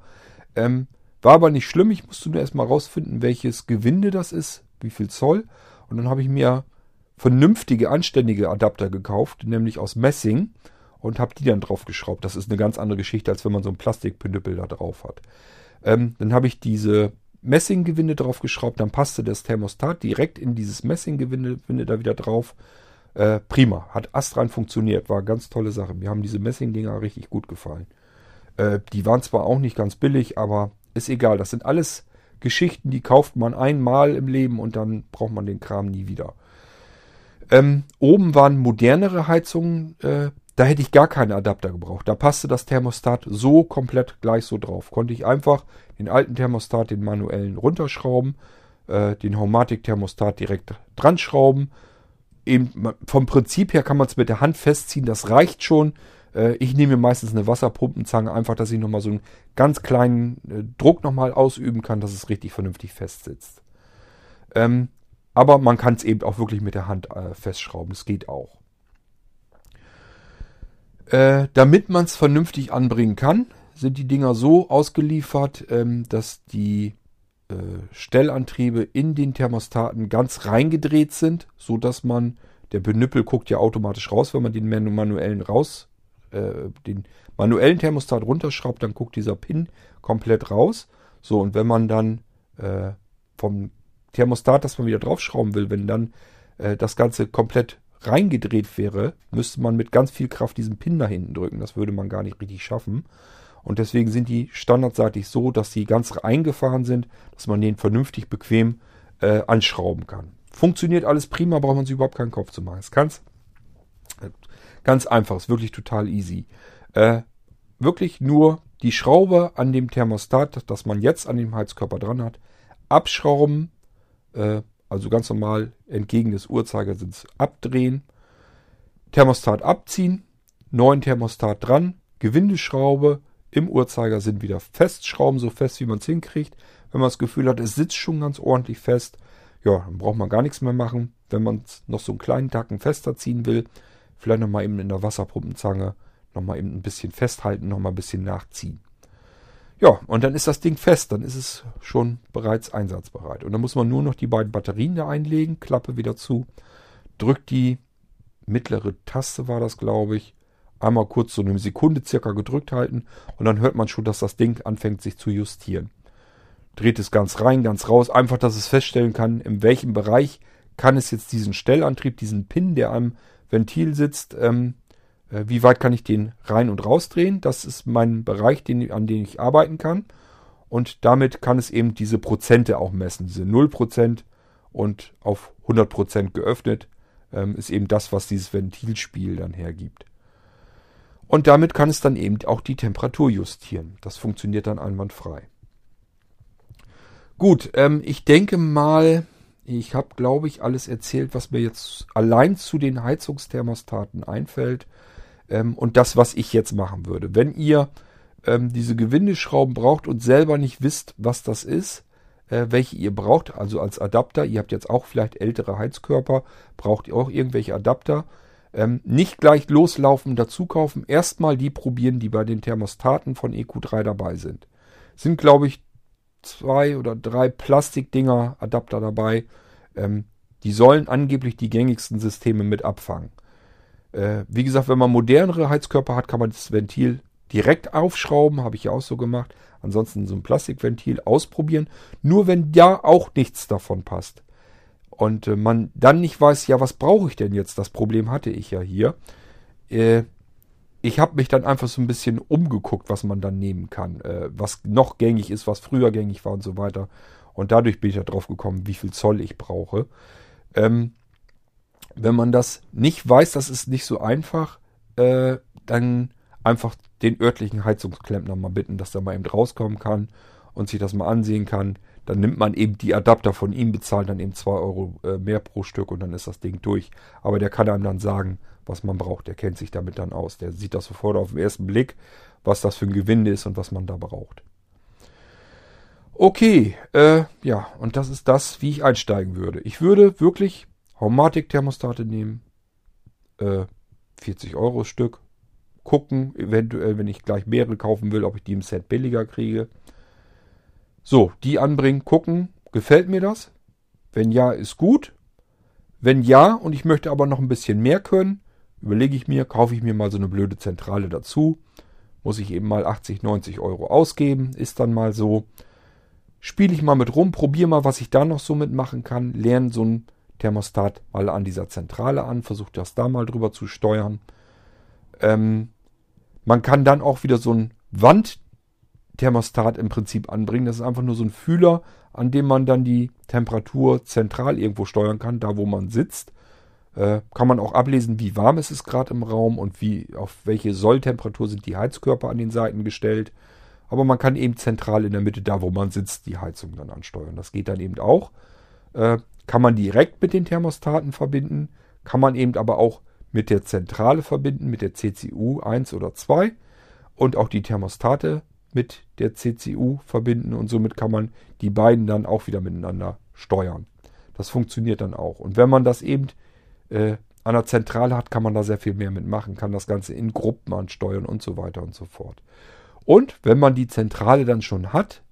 Ähm, war aber nicht schlimm. Ich musste nur erstmal rausfinden, welches Gewinde das ist, wie viel Zoll. Und dann habe ich mir vernünftige, anständige Adapter gekauft, nämlich aus Messing und habe die dann drauf geschraubt. Das ist eine ganz andere Geschichte, als wenn man so ein Plastikpündepel da drauf hat. Ähm, dann habe ich diese Messinggewinde drauf geschraubt, dann passte das Thermostat direkt in dieses Messinggewinde da wieder drauf. Äh, prima, hat astrein funktioniert, war ganz tolle Sache. Mir haben diese Messingdinger richtig gut gefallen. Äh, die waren zwar auch nicht ganz billig, aber ist egal. Das sind alles Geschichten, die kauft man einmal im Leben und dann braucht man den Kram nie wieder. Ähm, oben waren modernere Heizungen, äh, da hätte ich gar keine Adapter gebraucht. Da passte das Thermostat so komplett gleich so drauf. Konnte ich einfach den alten Thermostat, den manuellen runterschrauben, äh, den Homatic-Thermostat direkt dran schrauben. Eben, vom Prinzip her kann man es mit der Hand festziehen, das reicht schon. Äh, ich nehme meistens eine Wasserpumpenzange, einfach, dass ich nochmal so einen ganz kleinen äh, Druck nochmal ausüben kann, dass es richtig vernünftig festsitzt. Ähm, aber man kann es eben auch wirklich mit der Hand äh, festschrauben. Das geht auch. Damit man es vernünftig anbringen kann, sind die Dinger so ausgeliefert, ähm, dass die äh, Stellantriebe in den Thermostaten ganz reingedreht sind, so dass man der Benüppel guckt ja automatisch raus, wenn man den manuellen raus, äh, den manuellen Thermostat runterschraubt, dann guckt dieser Pin komplett raus. So, und wenn man dann äh, vom Thermostat, das man wieder draufschrauben will, wenn dann äh, das Ganze komplett reingedreht wäre, müsste man mit ganz viel Kraft diesen Pin da hinten drücken. Das würde man gar nicht richtig schaffen. Und deswegen sind die standardseitig so, dass sie ganz eingefahren sind, dass man den vernünftig bequem äh, anschrauben kann. Funktioniert alles prima, braucht man sich überhaupt keinen Kopf zu machen. Es kann's ganz einfach, ist wirklich total easy. Äh, wirklich nur die Schraube an dem Thermostat, das man jetzt an dem Heizkörper dran hat, abschrauben, äh, also ganz normal entgegen des Uhrzeigersinns abdrehen, Thermostat abziehen, neuen Thermostat dran, Gewindeschraube im Uhrzeigersinn wieder festschrauben, so fest wie man es hinkriegt. Wenn man das Gefühl hat, es sitzt schon ganz ordentlich fest, ja, dann braucht man gar nichts mehr machen. Wenn man es noch so einen kleinen Tacken fester ziehen will, vielleicht nochmal eben in der Wasserpumpenzange nochmal eben ein bisschen festhalten, nochmal ein bisschen nachziehen. Ja, und dann ist das Ding fest, dann ist es schon bereits einsatzbereit. Und dann muss man nur noch die beiden Batterien da einlegen, Klappe wieder zu, drückt die mittlere Taste war das, glaube ich, einmal kurz so eine Sekunde circa gedrückt halten und dann hört man schon, dass das Ding anfängt sich zu justieren. Dreht es ganz rein, ganz raus, einfach, dass es feststellen kann, in welchem Bereich kann es jetzt diesen Stellantrieb, diesen Pin, der am Ventil sitzt, ähm, äh, wie weit kann ich den rein und rausdrehen. Das ist mein Bereich, den, an dem ich arbeiten kann. Und damit kann es eben diese Prozente auch messen. Diese 0% und auf 100% geöffnet ähm, ist eben das, was dieses Ventilspiel dann hergibt. Und damit kann es dann eben auch die Temperatur justieren. Das funktioniert dann einwandfrei. Gut, ähm, ich denke mal, ich habe, glaube ich, alles erzählt, was mir jetzt allein zu den Heizungsthermostaten einfällt ähm, und das, was ich jetzt machen würde. Wenn ihr ähm, diese Gewindeschrauben braucht und selber nicht wisst, was das ist, äh, welche ihr braucht, also als Adapter, ihr habt jetzt auch vielleicht ältere Heizkörper, braucht ihr auch irgendwelche Adapter, ähm, nicht gleich loslaufen, dazu kaufen, erstmal die probieren, die bei den Thermostaten von EQ3 dabei sind. Sind, glaube ich, zwei oder drei Plastikdinger, Adapter dabei. Ähm, die sollen angeblich die gängigsten Systeme mit abfangen. Äh, wie gesagt, wenn man modernere Heizkörper hat, kann man das Ventil direkt aufschrauben, habe ich ja auch so gemacht. Ansonsten so ein Plastikventil ausprobieren. Nur wenn da auch nichts davon passt. Und äh, man dann nicht weiß, ja, was brauche ich denn jetzt? Das Problem hatte ich ja hier. Äh, ich habe mich dann einfach so ein bisschen umgeguckt, was man dann nehmen kann. Äh, was noch gängig ist, was früher gängig war und so weiter. Und dadurch bin ich ja drauf gekommen, wie viel Zoll ich brauche. Ähm, wenn man das nicht weiß, das ist nicht so einfach, äh, dann einfach den örtlichen Heizungsklempner mal bitten, dass er mal eben rauskommen kann und sich das mal ansehen kann. Dann nimmt man eben die Adapter von ihm, bezahlt dann eben 2 Euro äh, mehr pro Stück und dann ist das Ding durch. Aber der kann einem dann sagen, was man braucht. Der kennt sich damit dann aus. Der sieht das sofort auf den ersten Blick, was das für ein Gewinde ist und was man da braucht. Okay, äh, ja, und das ist das, wie ich einsteigen würde. Ich würde wirklich Haumatik-Thermostate nehmen, äh, 40 Euro Stück, gucken, eventuell, wenn ich gleich mehrere kaufen will, ob ich die im Set billiger kriege. So, die anbringen, gucken, gefällt mir das? Wenn ja, ist gut. Wenn ja und ich möchte aber noch ein bisschen mehr können, überlege ich mir, kaufe ich mir mal so eine blöde Zentrale dazu. Muss ich eben mal 80, 90 Euro ausgeben, ist dann mal so spiele ich mal mit rum, probiere mal, was ich da noch so mitmachen kann, lerne so ein Thermostat mal an dieser Zentrale an, versuche das da mal drüber zu steuern. Ähm, man kann dann auch wieder so ein Thermostat im Prinzip anbringen. Das ist einfach nur so ein Fühler, an dem man dann die Temperatur zentral irgendwo steuern kann, da wo man sitzt. Äh, kann man auch ablesen, wie warm ist es gerade im Raum und wie auf welche Solltemperatur sind die Heizkörper an den Seiten gestellt. Aber man kann eben zentral in der Mitte, da wo man sitzt, die Heizung dann ansteuern. Das geht dann eben auch. Äh, kann man direkt mit den Thermostaten verbinden, kann man eben aber auch mit der Zentrale verbinden, mit der CCU 1 oder 2 und auch die Thermostate mit der CCU verbinden und somit kann man die beiden dann auch wieder miteinander steuern. Das funktioniert dann auch. Und wenn man das eben äh, an der Zentrale hat, kann man da sehr viel mehr mitmachen, kann das Ganze in Gruppen ansteuern und so weiter und so fort. Und wenn man die Zentrale dann schon hat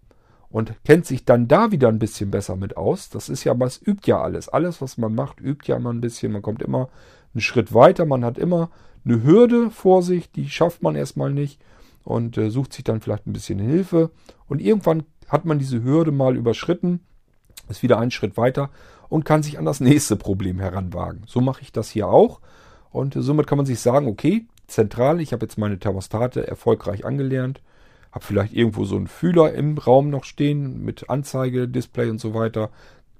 und kennt sich dann da wieder ein bisschen besser mit aus, das ist ja, es übt ja alles. Alles, was man macht, übt ja immer ein bisschen. Man kommt immer einen Schritt weiter, man hat immer eine Hürde vor sich, die schafft man erstmal nicht und äh, sucht sich dann vielleicht ein bisschen Hilfe. Und irgendwann hat man diese Hürde mal überschritten, ist wieder einen Schritt weiter und kann sich an das nächste Problem heranwagen. So mache ich das hier auch. Und äh, somit kann man sich sagen, okay, zentral, ich habe jetzt meine Thermostate erfolgreich angelernt, habe vielleicht irgendwo so einen Fühler im Raum noch stehen mit Anzeige, Display und so weiter.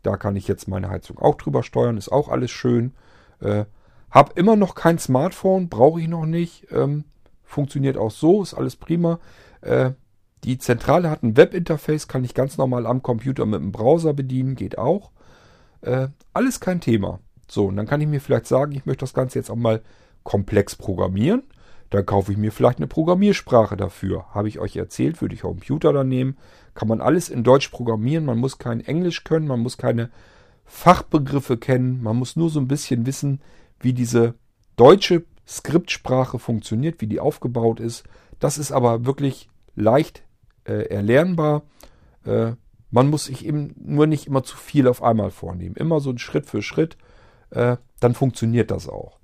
Da kann ich jetzt meine Heizung auch drüber steuern, ist auch alles schön. Äh, habe immer noch kein Smartphone, brauche ich noch nicht. Ähm, funktioniert auch so, ist alles prima. Äh, die Zentrale hat ein Webinterface, kann ich ganz normal am Computer mit dem Browser bedienen, geht auch. Äh, alles kein Thema. So, und dann kann ich mir vielleicht sagen, ich möchte das Ganze jetzt auch mal komplex programmieren. Dann kaufe ich mir vielleicht eine Programmiersprache dafür. Habe ich euch erzählt, würde ich auch Computer dann nehmen. Kann man alles in Deutsch programmieren. Man muss kein Englisch können, man muss keine Fachbegriffe kennen. Man muss nur so ein bisschen wissen, wie diese deutsche Skriptsprache funktioniert, wie die aufgebaut ist. Das ist aber wirklich leicht äh, erlernbar. Äh, man muss sich eben nur nicht immer zu viel auf einmal vornehmen. Immer so Schritt für Schritt, äh, dann funktioniert das auch.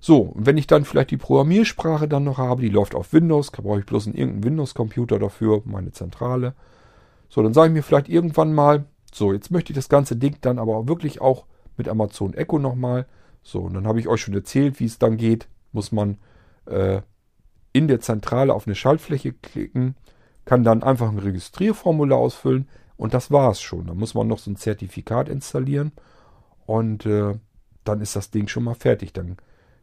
So, und wenn ich dann vielleicht die Programmiersprache dann noch habe, die läuft auf Windows, brauche ich bloß einen irgendeinen Windows-Computer dafür, meine Zentrale. So, dann sage ich mir vielleicht irgendwann mal, so, jetzt möchte ich das ganze Ding dann aber wirklich auch mit Amazon Echo nochmal so, und dann habe ich euch schon erzählt, wie es dann geht. Muss man äh, in der Zentrale auf eine Schaltfläche klicken, kann dann einfach ein Registrierformular ausfüllen und das war es schon. Dann muss man noch so ein Zertifikat installieren und äh, dann ist das Ding schon mal fertig. Dann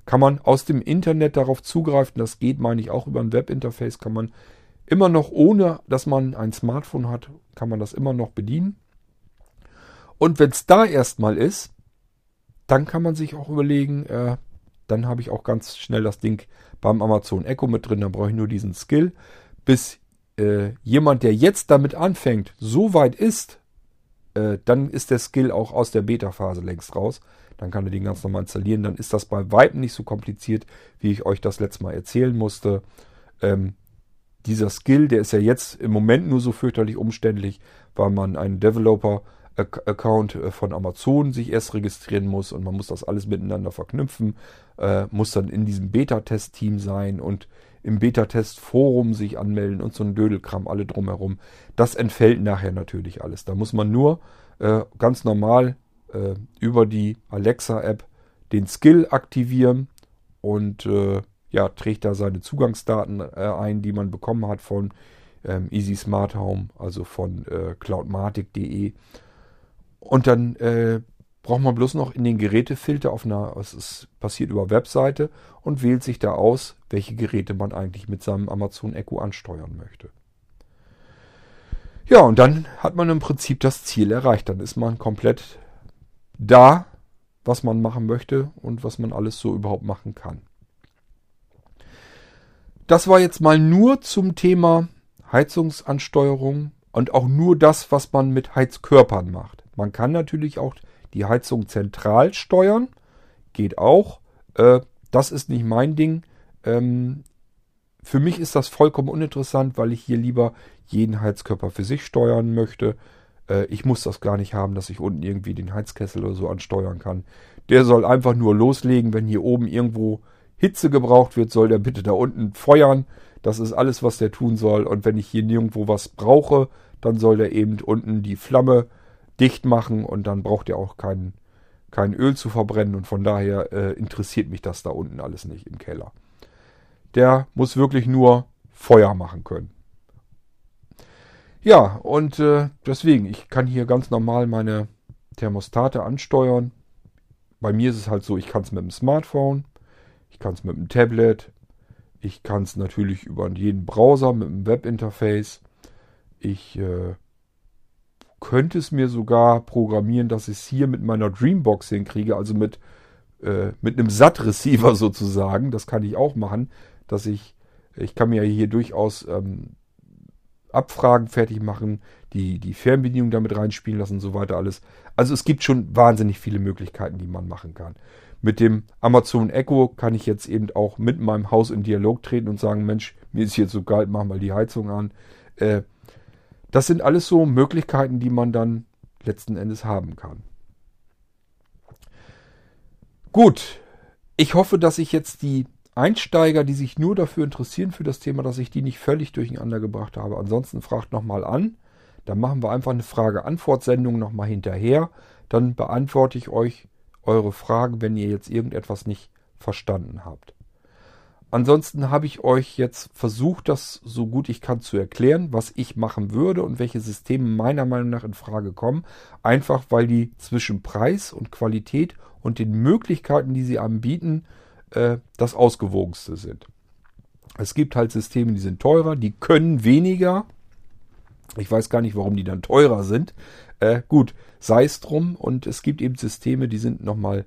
kann man aus dem Internet darauf zugreifen. Das geht, meine ich, auch über ein Webinterface. Kann man immer noch, ohne dass man ein Smartphone hat, kann man das immer noch bedienen. Und wenn es da erstmal ist, dann kann man sich auch überlegen, äh, dann habe ich auch ganz schnell das Ding beim Amazon Echo mit drin, dann brauche ich nur diesen Skill. Bis äh, jemand, der jetzt damit anfängt, so weit ist, äh, dann ist der Skill auch aus der Beta-Phase längst raus. Dann kann er den ganz normal installieren. Dann ist das bei Weitem nicht so kompliziert, wie ich euch das letzte Mal erzählen musste. Ähm, dieser Skill, der ist ja jetzt im Moment nur so fürchterlich umständlich, weil man einen Developer Account äh, von Amazon sich erst registrieren muss und man muss das alles miteinander verknüpfen, äh, muss dann in diesem Beta-Test-Team sein und im Beta-Test-Forum sich anmelden und so ein Dödelkram alle drumherum. Das entfällt nachher natürlich alles. Da muss man nur äh, ganz normal äh, über die Alexa-App den Skill aktivieren und äh, ja, trägt da seine Zugangsdaten äh, ein, die man bekommen hat von ähm, Easy Smart Home, also von äh, cloudmatic.de. Und dann äh, braucht man bloß noch in den Gerätefilter auf einer, es passiert über Webseite und wählt sich da aus, welche Geräte man eigentlich mit seinem Amazon Echo ansteuern möchte. Ja, und dann hat man im Prinzip das Ziel erreicht. Dann ist man komplett da, was man machen möchte und was man alles so überhaupt machen kann. Das war jetzt mal nur zum Thema Heizungsansteuerung und auch nur das, was man mit Heizkörpern macht. Man kann natürlich auch die Heizung zentral steuern. Geht auch. Äh, das ist nicht mein Ding. Ähm, für mich ist das vollkommen uninteressant, weil ich hier lieber jeden Heizkörper für sich steuern möchte. Äh, ich muss das gar nicht haben, dass ich unten irgendwie den Heizkessel oder so ansteuern kann. Der soll einfach nur loslegen, wenn hier oben irgendwo Hitze gebraucht wird, soll der bitte da unten feuern. Das ist alles, was der tun soll. Und wenn ich hier nirgendwo was brauche, dann soll der eben unten die Flamme dicht machen und dann braucht ihr auch kein, kein Öl zu verbrennen und von daher äh, interessiert mich das da unten alles nicht im Keller. Der muss wirklich nur Feuer machen können. Ja, und äh, deswegen, ich kann hier ganz normal meine Thermostate ansteuern. Bei mir ist es halt so, ich kann es mit dem Smartphone, ich kann es mit dem Tablet, ich kann es natürlich über jeden Browser mit dem Webinterface. Ich äh, könnte es mir sogar programmieren, dass ich es hier mit meiner Dreambox hinkriege, also mit, äh, mit einem SAT-Receiver (laughs) sozusagen. Das kann ich auch machen, dass ich, ich kann mir hier durchaus ähm, Abfragen fertig machen, die, die Fernbedienung damit reinspielen lassen und so weiter alles. Also es gibt schon wahnsinnig viele Möglichkeiten, die man machen kann. Mit dem Amazon Echo kann ich jetzt eben auch mit meinem Haus in Dialog treten und sagen, Mensch, mir ist jetzt so kalt, mach mal die Heizung an. Äh, das sind alles so Möglichkeiten, die man dann letzten Endes haben kann. Gut, ich hoffe, dass ich jetzt die Einsteiger, die sich nur dafür interessieren für das Thema, dass ich die nicht völlig durcheinander gebracht habe. Ansonsten fragt nochmal an. Dann machen wir einfach eine Frage-Antwort-Sendung nochmal hinterher. Dann beantworte ich euch eure Fragen, wenn ihr jetzt irgendetwas nicht verstanden habt. Ansonsten habe ich euch jetzt versucht, das so gut ich kann zu erklären, was ich machen würde und welche Systeme meiner Meinung nach in Frage kommen. Einfach weil die zwischen Preis und Qualität und den Möglichkeiten, die sie anbieten, äh, das ausgewogenste sind. Es gibt halt Systeme, die sind teurer, die können weniger. Ich weiß gar nicht, warum die dann teurer sind. Äh, gut, sei es drum. Und es gibt eben Systeme, die sind nochmal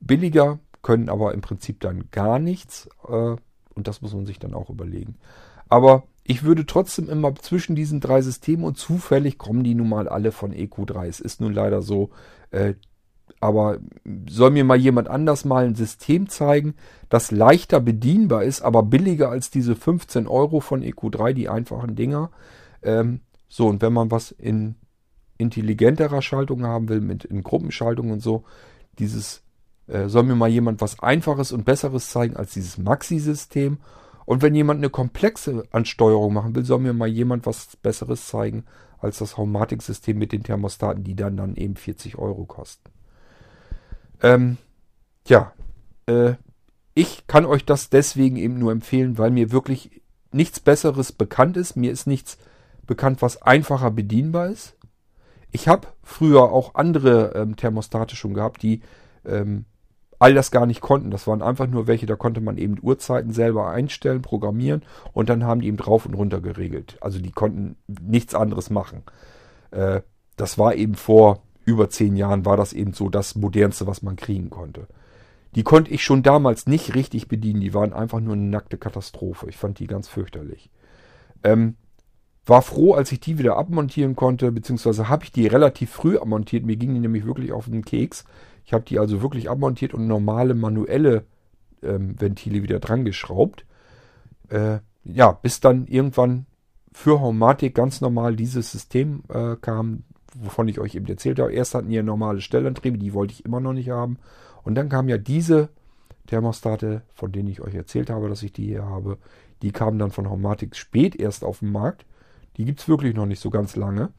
billiger, können aber im Prinzip dann gar nichts. Äh, und das muss man sich dann auch überlegen. Aber ich würde trotzdem immer zwischen diesen drei Systemen und zufällig kommen die nun mal alle von EQ3. Es ist nun leider so, äh, aber soll mir mal jemand anders mal ein System zeigen, das leichter bedienbar ist, aber billiger als diese 15 Euro von EQ3, die einfachen Dinger. Ähm, so, und wenn man was in intelligenterer Schaltung haben will, mit in Gruppenschaltung und so, dieses äh, soll mir mal jemand was Einfaches und Besseres zeigen als dieses Maxi-System. Und wenn jemand eine komplexe Ansteuerung machen will, soll mir mal jemand was Besseres zeigen als das Haumatic-System mit den Thermostaten, die dann dann eben 40 Euro kosten. Ähm, ja, äh, ich kann euch das deswegen eben nur empfehlen, weil mir wirklich nichts Besseres bekannt ist. Mir ist nichts bekannt, was einfacher bedienbar ist. Ich habe früher auch andere ähm, Thermostate schon gehabt, die ähm, all das gar nicht konnten. Das waren einfach nur welche, da konnte man eben Uhrzeiten selber einstellen, programmieren und dann haben die eben drauf und runter geregelt. Also die konnten nichts anderes machen. Äh, das war eben vor über zehn Jahren war das eben so das modernste, was man kriegen konnte. Die konnte ich schon damals nicht richtig bedienen. Die waren einfach nur eine nackte Katastrophe. Ich fand die ganz fürchterlich. Ähm, war froh, als ich die wieder abmontieren konnte, beziehungsweise habe ich die relativ früh abmontiert. Mir ging die nämlich wirklich auf den Keks. Ich habe die also wirklich abmontiert und normale manuelle ähm, Ventile wieder dran geschraubt. Äh, ja, bis dann irgendwann für Haumatic ganz normal dieses System äh, kam, wovon ich euch eben erzählt habe. Erst hatten ihr normale Stellantriebe, die wollte ich immer noch nicht haben. Und dann kamen ja diese Thermostate, von denen ich euch erzählt habe, dass ich die hier habe. Die kamen dann von Haumatic spät erst auf den Markt. Die gibt es wirklich noch nicht so ganz lange.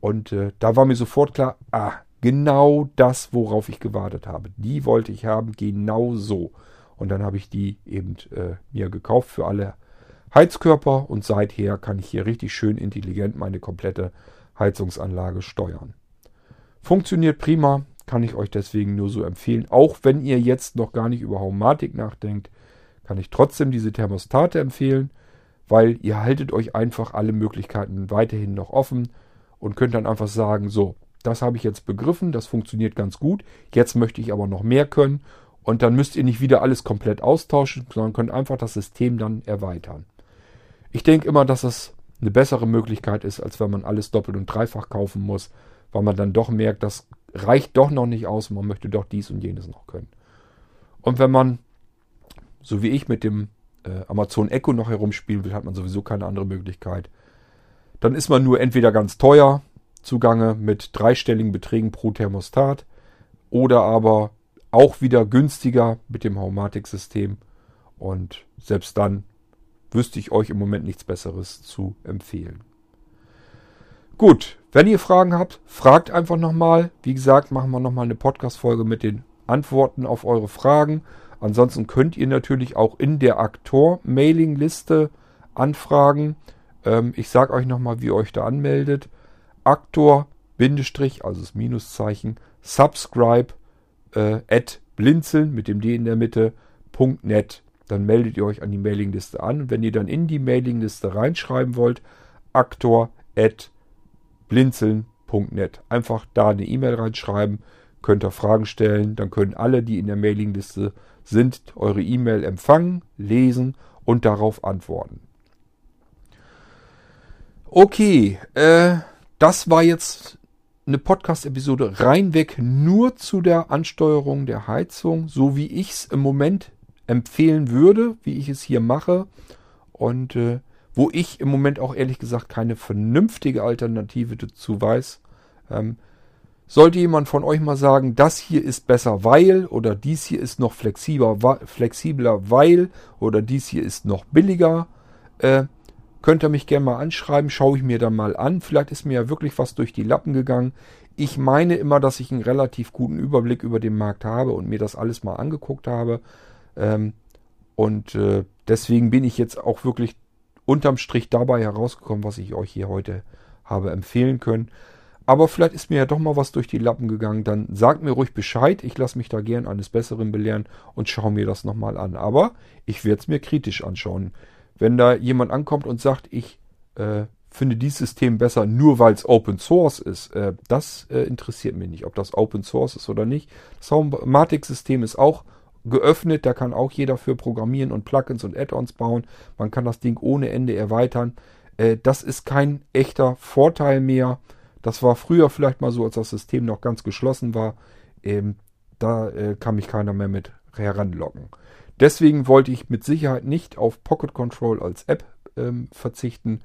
Und äh, da war mir sofort klar, ah, genau das, worauf ich gewartet habe. Die wollte ich haben, genau so. Und dann habe ich die eben äh, mir gekauft für alle Heizkörper und seither kann ich hier richtig schön intelligent meine komplette Heizungsanlage steuern. Funktioniert prima, kann ich euch deswegen nur so empfehlen. Auch wenn ihr jetzt noch gar nicht über Haumatik nachdenkt, kann ich trotzdem diese Thermostate empfehlen, weil ihr haltet euch einfach alle Möglichkeiten weiterhin noch offen und könnt dann einfach sagen, so, das habe ich jetzt begriffen, das funktioniert ganz gut, jetzt möchte ich aber noch mehr können und dann müsst ihr nicht wieder alles komplett austauschen, sondern könnt einfach das System dann erweitern. Ich denke immer, dass das eine bessere Möglichkeit ist, als wenn man alles doppelt und dreifach kaufen muss, weil man dann doch merkt, das reicht doch noch nicht aus, man möchte doch dies und jenes noch können. Und wenn man, so wie ich mit dem äh, Amazon Echo noch herumspielen will, hat man sowieso keine andere Möglichkeit. Dann ist man nur entweder ganz teuer zugange mit dreistelligen Beträgen pro Thermostat oder aber auch wieder günstiger mit dem Haumatic-System. Und selbst dann wüsste ich euch im Moment nichts Besseres zu empfehlen. Gut, wenn ihr Fragen habt, fragt einfach nochmal. Wie gesagt, machen wir nochmal eine Podcast-Folge mit den Antworten auf eure Fragen. Ansonsten könnt ihr natürlich auch in der Aktor-Mailing-Liste anfragen. Ähm, ich sage euch nochmal, wie ihr euch da anmeldet. Aktor, Bindestrich, also das Minuszeichen, subscribe, äh, at blinzeln mit dem D in der Mitte, .net. Dann meldet ihr euch an die Mailingliste an. Wenn ihr dann in die Mailingliste reinschreiben wollt, aktor at blinzeln.net. Einfach da eine E-Mail reinschreiben, könnt ihr Fragen stellen. Dann können alle, die in der Mailingliste sind, eure E-Mail empfangen, lesen und darauf antworten. Okay, äh, das war jetzt eine Podcast-Episode reinweg nur zu der Ansteuerung der Heizung, so wie ich es im Moment empfehlen würde, wie ich es hier mache. Und äh, wo ich im Moment auch ehrlich gesagt keine vernünftige Alternative dazu weiß. Ähm, sollte jemand von euch mal sagen, das hier ist besser, weil oder dies hier ist noch flexibler, flexibler weil oder dies hier ist noch billiger, äh, Könnt ihr mich gerne mal anschreiben, schaue ich mir dann mal an. Vielleicht ist mir ja wirklich was durch die Lappen gegangen. Ich meine immer, dass ich einen relativ guten Überblick über den Markt habe und mir das alles mal angeguckt habe. Ähm, und äh, deswegen bin ich jetzt auch wirklich unterm Strich dabei herausgekommen, was ich euch hier heute habe empfehlen können. Aber vielleicht ist mir ja doch mal was durch die Lappen gegangen. Dann sagt mir ruhig Bescheid. Ich lasse mich da gern eines Besseren belehren und schaue mir das nochmal an. Aber ich werde es mir kritisch anschauen. Wenn da jemand ankommt und sagt, ich äh, finde dieses System besser, nur weil es Open Source ist, äh, das äh, interessiert mich nicht, ob das Open Source ist oder nicht. Das Homematic-System ist auch geöffnet, da kann auch jeder für programmieren und Plugins und Add-ons bauen. Man kann das Ding ohne Ende erweitern. Äh, das ist kein echter Vorteil mehr. Das war früher vielleicht mal so, als das System noch ganz geschlossen war. Ähm, da äh, kann mich keiner mehr mit heranlocken. Deswegen wollte ich mit Sicherheit nicht auf Pocket Control als App ähm, verzichten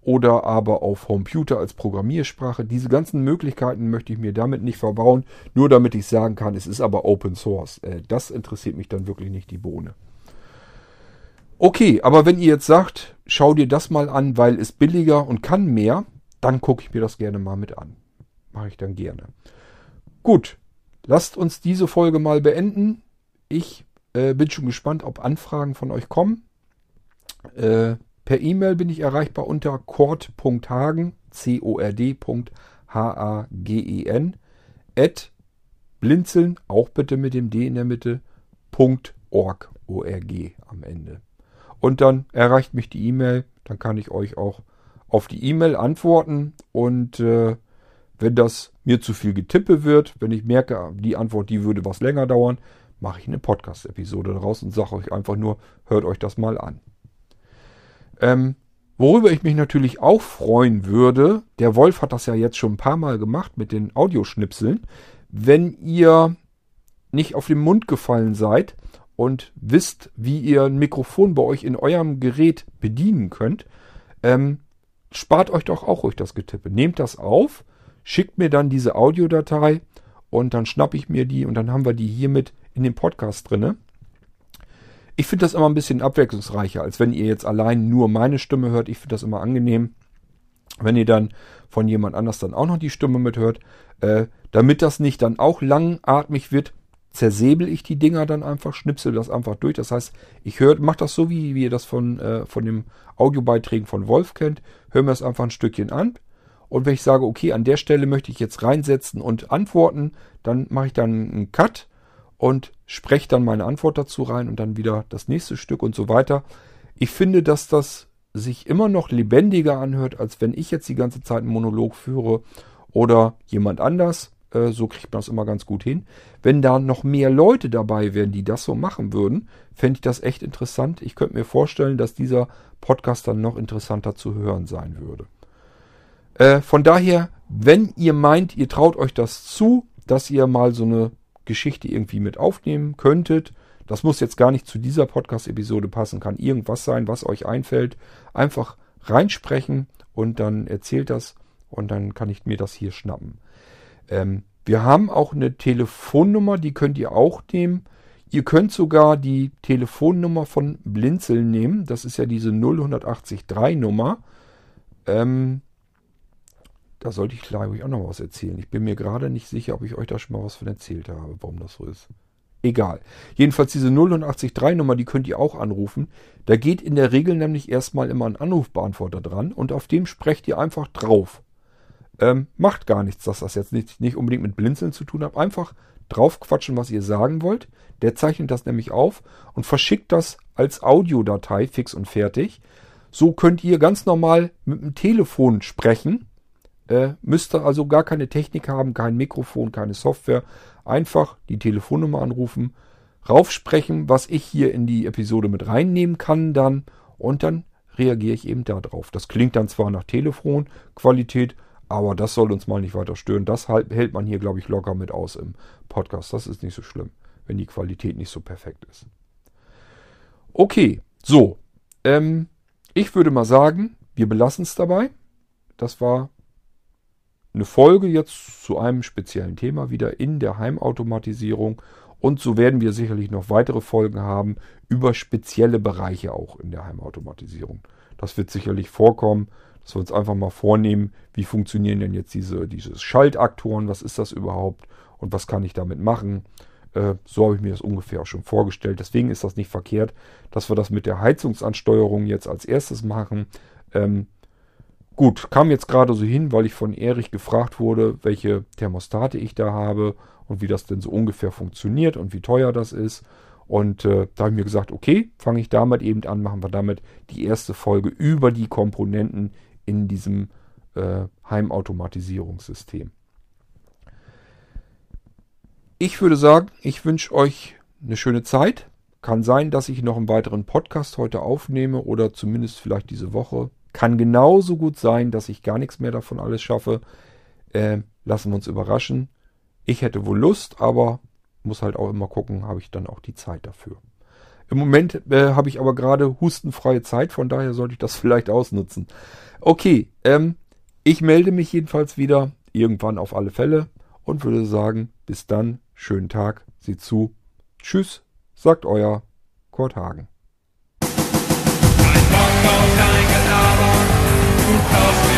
oder aber auf Computer als Programmiersprache. Diese ganzen Möglichkeiten möchte ich mir damit nicht verbauen, nur damit ich sagen kann, es ist aber Open Source. Äh, das interessiert mich dann wirklich nicht die Bohne. Okay, aber wenn ihr jetzt sagt, schau dir das mal an, weil es billiger und kann mehr, dann gucke ich mir das gerne mal mit an. Mache ich dann gerne. Gut, lasst uns diese Folge mal beenden. Ich äh, bin schon gespannt, ob Anfragen von euch kommen. Äh, per E-Mail bin ich erreichbar unter cord.hagen, C-O-R-D.H-A-G-E-N, at blinzeln, auch bitte mit dem D in der Mitte, .org, O-R-G am Ende. Und dann erreicht mich die E-Mail, dann kann ich euch auch auf die E-Mail antworten und äh, wenn das mir zu viel Getippe wird, wenn ich merke, die Antwort, die würde was länger dauern, mache ich eine Podcast-Episode daraus und sage euch einfach nur, hört euch das mal an. Ähm, worüber ich mich natürlich auch freuen würde, der Wolf hat das ja jetzt schon ein paar Mal gemacht mit den Audioschnipseln, wenn ihr nicht auf den Mund gefallen seid und wisst, wie ihr ein Mikrofon bei euch in eurem Gerät bedienen könnt, ähm, spart euch doch auch ruhig das Getippe. Nehmt das auf, schickt mir dann diese Audiodatei und dann schnappe ich mir die und dann haben wir die hiermit in dem Podcast drinne. Ich finde das immer ein bisschen abwechslungsreicher, als wenn ihr jetzt allein nur meine Stimme hört. Ich finde das immer angenehm, wenn ihr dann von jemand anders dann auch noch die Stimme mithört. Äh, damit das nicht dann auch langatmig wird, zersäbel ich die Dinger dann einfach, schnipsel das einfach durch. Das heißt, ich höre, mache das so, wie, wie ihr das von, äh, von dem Audiobeiträgen von Wolf kennt. Höre mir das einfach ein Stückchen an. Und wenn ich sage, okay, an der Stelle möchte ich jetzt reinsetzen und antworten, dann mache ich dann einen Cut und spreche dann meine Antwort dazu rein und dann wieder das nächste Stück und so weiter. Ich finde, dass das sich immer noch lebendiger anhört, als wenn ich jetzt die ganze Zeit einen Monolog führe oder jemand anders. Äh, so kriegt man das immer ganz gut hin. Wenn da noch mehr Leute dabei wären, die das so machen würden, fände ich das echt interessant. Ich könnte mir vorstellen, dass dieser Podcast dann noch interessanter zu hören sein würde. Äh, von daher, wenn ihr meint, ihr traut euch das zu, dass ihr mal so eine Geschichte irgendwie mit aufnehmen könntet. Das muss jetzt gar nicht zu dieser Podcast-Episode passen, kann irgendwas sein, was euch einfällt. Einfach reinsprechen und dann erzählt das und dann kann ich mir das hier schnappen. Ähm, wir haben auch eine Telefonnummer, die könnt ihr auch nehmen. Ihr könnt sogar die Telefonnummer von Blinzeln nehmen. Das ist ja diese 0183 Nummer. Ähm, da sollte ich, glaube ich, auch noch was erzählen. Ich bin mir gerade nicht sicher, ob ich euch da schon mal was von erzählt habe, warum das so ist. Egal. Jedenfalls diese 083 Nummer, die könnt ihr auch anrufen. Da geht in der Regel nämlich erstmal immer ein Anrufbeantworter dran und auf dem sprecht ihr einfach drauf. Ähm, macht gar nichts, dass das jetzt nicht, nicht unbedingt mit Blinzeln zu tun hat. Einfach draufquatschen, was ihr sagen wollt. Der zeichnet das nämlich auf und verschickt das als Audiodatei fix und fertig. So könnt ihr ganz normal mit dem Telefon sprechen. Äh, müsst ihr also gar keine Technik haben, kein Mikrofon, keine Software. Einfach die Telefonnummer anrufen, raufsprechen, was ich hier in die Episode mit reinnehmen kann dann und dann reagiere ich eben darauf. Das klingt dann zwar nach Telefonqualität, aber das soll uns mal nicht weiter stören. Das hält man hier, glaube ich, locker mit aus im Podcast. Das ist nicht so schlimm, wenn die Qualität nicht so perfekt ist. Okay, so. Ähm, ich würde mal sagen, wir belassen es dabei. Das war eine Folge jetzt zu einem speziellen Thema wieder in der Heimautomatisierung. Und so werden wir sicherlich noch weitere Folgen haben über spezielle Bereiche auch in der Heimautomatisierung. Das wird sicherlich vorkommen dass wir uns einfach mal vornehmen, wie funktionieren denn jetzt diese, diese Schaltaktoren, was ist das überhaupt und was kann ich damit machen. Äh, so habe ich mir das ungefähr auch schon vorgestellt. Deswegen ist das nicht verkehrt, dass wir das mit der Heizungsansteuerung jetzt als erstes machen. Ähm, gut, kam jetzt gerade so hin, weil ich von Erich gefragt wurde, welche Thermostate ich da habe und wie das denn so ungefähr funktioniert und wie teuer das ist. Und äh, da habe ich mir gesagt, okay, fange ich damit eben an, machen wir damit die erste Folge über die Komponenten in diesem äh, Heimautomatisierungssystem. Ich würde sagen, ich wünsche euch eine schöne Zeit. Kann sein, dass ich noch einen weiteren Podcast heute aufnehme oder zumindest vielleicht diese Woche. Kann genauso gut sein, dass ich gar nichts mehr davon alles schaffe. Äh, lassen wir uns überraschen. Ich hätte wohl Lust, aber muss halt auch immer gucken, habe ich dann auch die Zeit dafür. Im Moment äh, habe ich aber gerade hustenfreie Zeit, von daher sollte ich das (laughs) vielleicht ausnutzen. Okay, ähm, ich melde mich jedenfalls wieder, irgendwann auf alle Fälle, und würde sagen, bis dann, schönen Tag, sieh zu. Tschüss, sagt euer Kurt Hagen. Ein